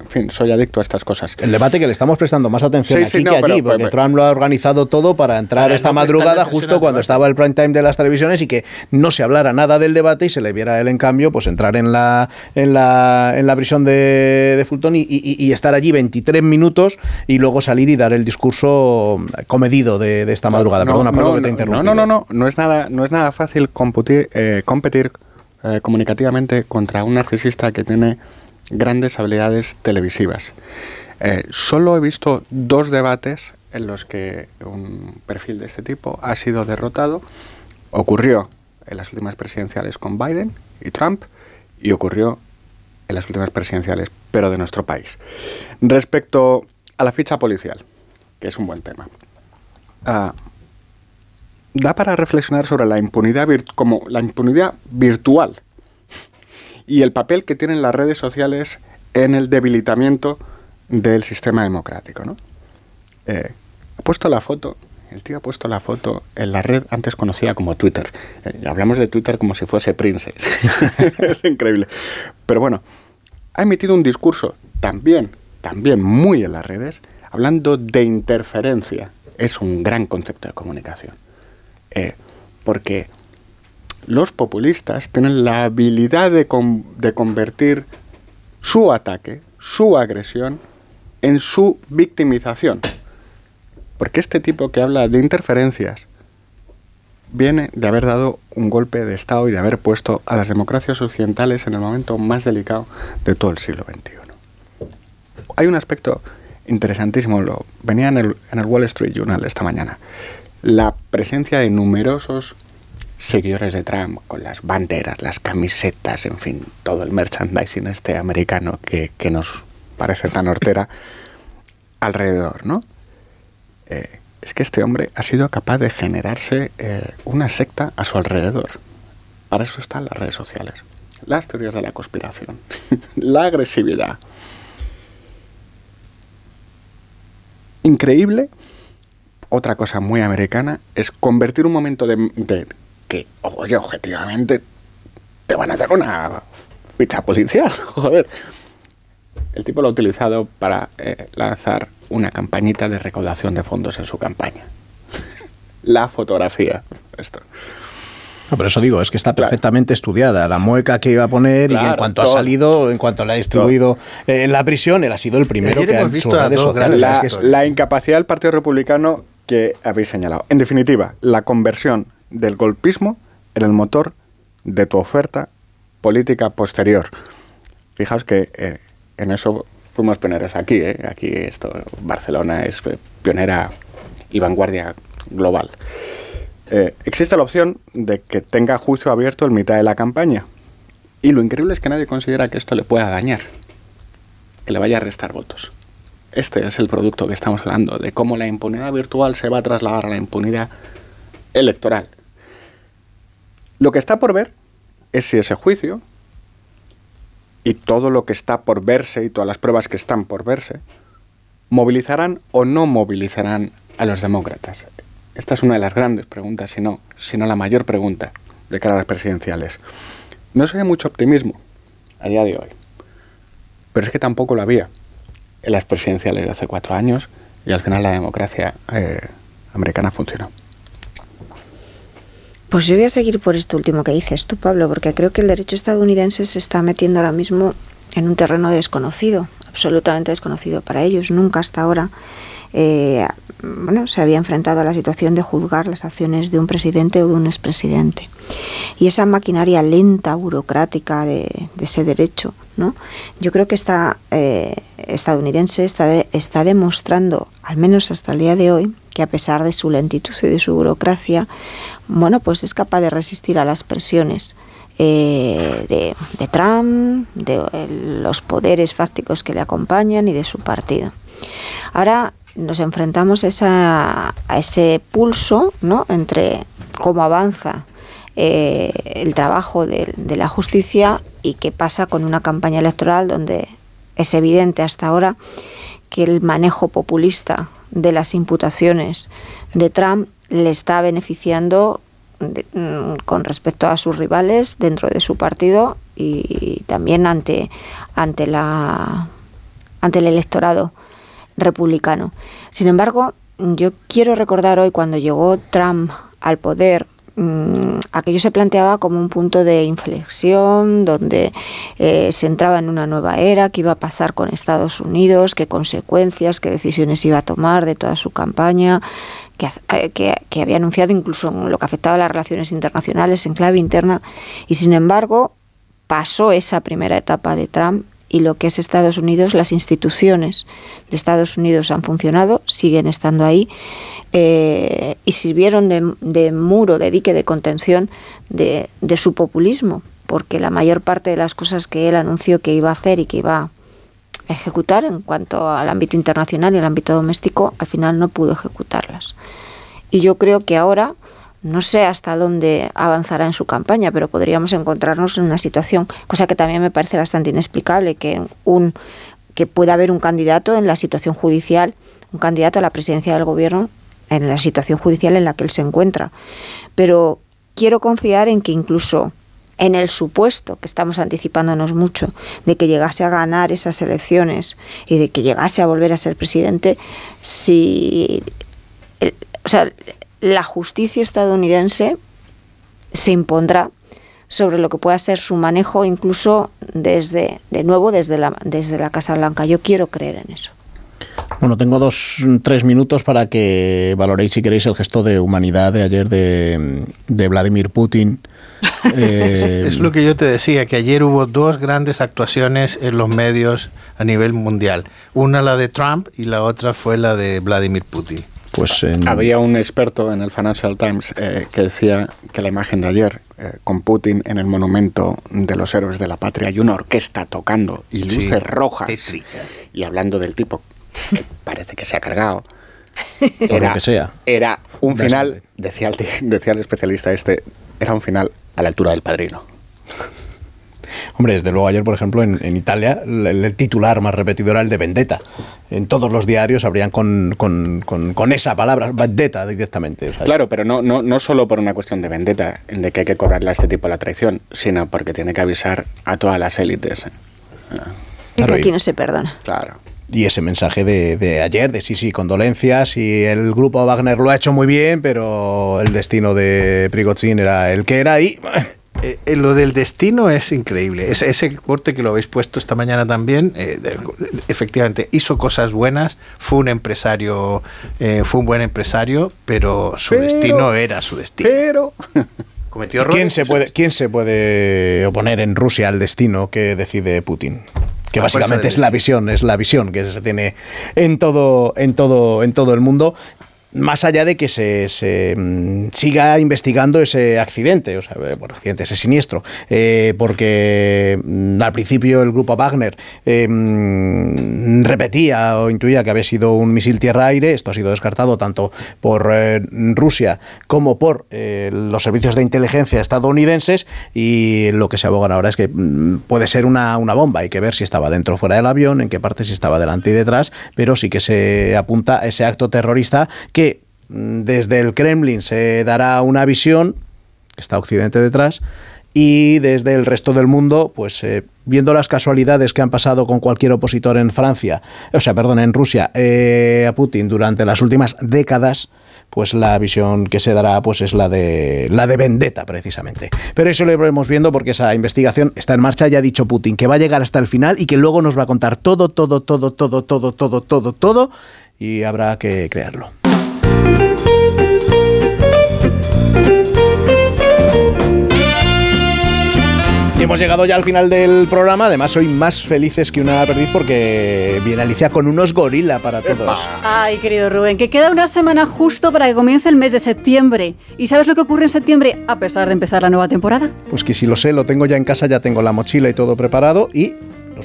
en fin, soy adicto a estas cosas. El debate que le estamos prestando más atención Sí, aquí sí, no, que allí, pero- porque pero- Trump lo ha organizado todo para entrar esta no madrugada justo cuando estaba el prime time de las televisiones y que no se hablara nada del debate y se le viera a él en cambio pues entrar en la en la, en la prisión de, de Fulton y, y- y estar allí 23 minutos y luego salir y dar el discurso comedido de, de esta madrugada. No, Perdona, que te interrumpido. No, no, no, no, no es nada, no es nada fácil computir, eh, competir eh, comunicativamente contra un narcisista que tiene grandes habilidades televisivas. Eh, solo he visto dos debates en los que un perfil de este tipo ha sido derrotado. Ocurrió en las últimas presidenciales con Biden y Trump y ocurrió en las últimas presidenciales, pero de nuestro país. Respecto a la ficha policial, que es un buen tema. Ah, da para reflexionar sobre la impunidad como la impunidad virtual y el papel que tienen las redes sociales en el debilitamiento del sistema democrático. ¿no? Eh, ha puesto la foto, el tío ha puesto la foto en la red antes conocida como Twitter. Eh, hablamos de Twitter como si fuese Princess. <laughs> es increíble. Pero bueno, ha emitido un discurso también, también muy en las redes, hablando de interferencia. Es un gran concepto de comunicación. Eh, porque los populistas tienen la habilidad de, de convertir su ataque, su agresión, en su victimización. Porque este tipo que habla de interferencias viene de haber dado un golpe de Estado y de haber puesto a las democracias occidentales en el momento más delicado de todo el siglo XXI. Hay un aspecto interesantísimo, lo venía en el, en el Wall Street Journal esta mañana, la presencia de numerosos seguidores de Trump con las banderas, las camisetas, en fin, todo el merchandising este americano que, que nos parece tan hortera <laughs> alrededor, ¿no? Eh, es que este hombre ha sido capaz de generarse eh, una secta a su alrededor. Para eso están las redes sociales. Las teorías de la conspiración, <laughs> la agresividad. Increíble, otra cosa muy americana, es convertir un momento de, de que, oye, objetivamente, te van a hacer una ficha policial, <laughs> joder. El tipo lo ha utilizado para eh, lanzar una campañita de recaudación de fondos en su campaña. <laughs> La fotografía. Esto. No, pero eso digo, es que está perfectamente estudiada. La mueca que iba a poner y que en Claro, cuanto ha todo. salido, en cuanto la ha distribuido eh, en la prisión, él ha sido el primero que ha visto a redes sociales. La, Es que es- la incapacidad del Partido Republicano que habéis señalado. En definitiva, la conversión del golpismo en el motor de tu oferta política posterior. Fijaos que eh, en eso fuimos pioneros aquí. ¿eh? Aquí esto, Barcelona es pionera y vanguardia global. Eh, existe la opción de que tenga juicio abierto en mitad de la campaña. Y lo increíble es que nadie considera que esto le pueda dañar, que le vaya a restar votos. Este es el producto que estamos hablando, de cómo la impunidad virtual se va a trasladar a la impunidad electoral. Lo que está por ver es si ese juicio y todo lo que está por verse y todas las pruebas que están por verse movilizarán o no movilizarán a los demócratas. Esta es una de las grandes preguntas, si no, si no la mayor pregunta de cara a las presidenciales. No se ve mucho optimismo a día de hoy, pero es que tampoco lo había en las presidenciales de hace cuatro años y al final la democracia eh, americana funcionó. Pues yo voy a seguir por esto último que dices tú, Pablo, porque creo que el derecho estadounidense se está metiendo ahora mismo en un terreno desconocido, absolutamente desconocido para ellos. Nunca hasta ahora eh, bueno, se había enfrentado a la situación de juzgar las acciones de un presidente o de un expresidente. Y esa maquinaria lenta, burocrática de, ese derecho, ¿no? yo creo que está eh, estadounidense está, de- está demostrando, al menos hasta el día de hoy, que a pesar de su lentitud y de su burocracia, bueno, pues es capaz de resistir a las presiones eh, de, Trump, de los poderes fácticos que le acompañan y de su partido. Ahora nos enfrentamos a ese pulso ¿no? entre cómo avanza eh, el trabajo de, de la justicia y qué pasa con una campaña electoral donde es evidente hasta ahora que el manejo populista de las imputaciones de Trump le está beneficiando mm, con respecto a sus rivales dentro de su partido y también ante, ante, la, ante el electorado republicano. Sin embargo, yo quiero recordar hoy cuando llegó Trump al poder, mm, aquello se planteaba como un punto de inflexión, donde eh, se entraba en una nueva era, qué iba a pasar con Estados Unidos, qué consecuencias, qué decisiones iba a tomar de toda su campaña, eh, que había anunciado incluso en lo que afectaba a las relaciones internacionales en clave interna. Y sin embargo, pasó esa primera etapa de Trump y lo que es Estados Unidos, las instituciones de Estados Unidos han funcionado, siguen estando ahí eh, y sirvieron de, de muro, de dique de contención de, de su populismo, porque la mayor parte de las cosas que él anunció que iba a hacer y que iba a ejecutar en cuanto al ámbito internacional y al ámbito doméstico, al final no pudo ejecutarlas. Y yo creo que ahora, no sé hasta dónde avanzará en su campaña, pero podríamos encontrarnos en una situación, cosa que también me parece bastante inexplicable, que un que pueda haber un candidato en la situación judicial, un candidato a la presidencia del gobierno en la situación judicial en la que él se encuentra. Pero quiero confiar en que incluso en el supuesto, que estamos anticipándonos mucho, de que llegase a ganar esas elecciones y de que llegase a volver a ser presidente, si o sea, la justicia estadounidense se impondrá sobre lo que pueda ser su manejo incluso desde de nuevo desde la desde la Casa Blanca. Yo quiero creer en eso. Bueno, tengo dos, tres minutos para que valoréis, si queréis, el gesto de humanidad de ayer de, de Vladimir Putin. Eh, Es lo que yo te decía, que ayer hubo dos grandes actuaciones en los medios a nivel mundial. Una la de Trump y la otra fue la de Vladimir Putin. Pues en- Había un experto en el Financial Times eh, que decía que la imagen de ayer eh, con Putin en el monumento de los héroes de la patria y una orquesta tocando y Sí, luces rojas tétrica. y hablando del tipo que parece que se ha cargado. Por lo que sea. Era un final, decía el, ti- <laughs> decía el especialista este, era un final a la altura del padrino. <laughs> Hombre, desde luego ayer, por ejemplo, en, en Italia, el, el titular más repetido era el de Vendetta. En todos los diarios habrían con, con- con- con esa palabra, Vendetta, directamente. o sea, Claro, pero no, no, no solo por una cuestión de vendetta, de que hay que cobrarle a este tipo la traición, sino porque tiene que avisar a todas las élites. Y que aquí no se perdona. Claro. Y ese mensaje de, de ayer, de sí, sí, condolencias, y el grupo Wagner lo ha hecho muy bien, pero el destino de Prigozhin era el que era y... Eh, eh, lo del destino es increíble. Ese, ese corte que lo habéis puesto esta mañana también, eh, de- efectivamente, hizo cosas buenas, fue un empresario, fue un buen empresario, pero su Pero- destino era su destino. Pero... <laughs> Cometió errores. ¿Quién se, puede, ¿Quién se puede oponer en Rusia al destino que decide Putin? Que básicamente es la visión, es la visión que se tiene en todo, en todo, en todo el mundo. Más allá de que se, mm, siga investigando ese accidente, o sea, eh, bueno, accidente, ese siniestro, eh, porque mm, al principio el grupo Wagner eh, mm, repetía o intuía que había sido un misil tierra-aire, esto ha sido descartado tanto por Rusia como por los servicios de inteligencia estadounidenses y lo que se abogan ahora es que puede ser una, una bomba, hay que ver si estaba dentro o fuera del avión, en qué parte, si estaba delante y detrás, pero sí que se apunta a ese acto terrorista que desde el Kremlin se dará una visión, que está Occidente detrás, y desde el resto del mundo, pues eh, viendo las casualidades que han pasado con cualquier opositor en Francia, o sea, perdón, en Rusia, eh, a Putin durante las últimas décadas, pues la visión que se dará pues es la de la de vendetta precisamente. Pero eso lo iremos viendo porque esa investigación está en marcha, ya ha dicho Putin que va a llegar hasta el final y que luego nos va a contar todo todo todo todo todo todo todo todo y habrá que creerlo. Hemos llegado ya al final del programa. Además, soy más felices que una perdiz porque viene Alicia con unos gorila para todos. Ay, querido Rubén, que queda una semana justo para que comience el mes de septiembre. ¿Y sabes lo que ocurre en septiembre a pesar de empezar la nueva temporada? Pues que si lo sé, lo tengo ya en casa, ya tengo la mochila y todo preparado y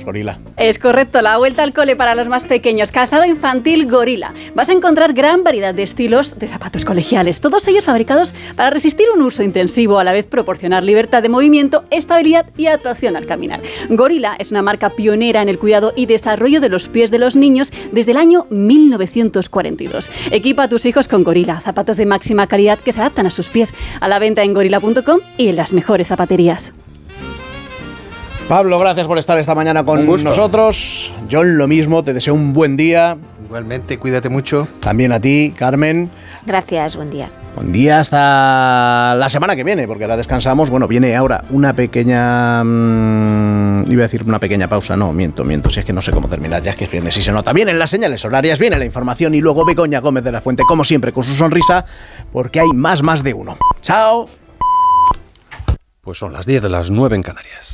gorila. Es correcto, la vuelta al cole para los más pequeños. Calzado infantil Gorila. Vas a encontrar gran variedad de estilos de zapatos colegiales, todos ellos fabricados para resistir un uso intensivo, a la vez proporcionar libertad de movimiento, estabilidad y adaptación al caminar. Gorila es una marca pionera en el cuidado y desarrollo de los pies de los niños desde el año 1942. Equipa a tus hijos con Gorila, zapatos de máxima calidad que se adaptan a sus pies. A la venta en gorila.com y en las mejores zapaterías. Pablo, gracias por estar esta mañana con nosotros. John, lo mismo, te deseo un buen día. Igualmente, cuídate mucho. También a ti, Carmen. Gracias, buen día. Buen día hasta la semana que viene, porque ahora descansamos. Bueno, viene ahora una pequeña. mm, iba a decir una pequeña pausa. No, miento, miento. Si es que no sé cómo terminar, ya es que es viernes y se nota. Vienen las señales horarias, viene la información y luego Begoña Gómez de la Fuente, como siempre, con su sonrisa, porque hay más, más de uno. ¡Chao! Pues son las 10 de las 9 en Canarias.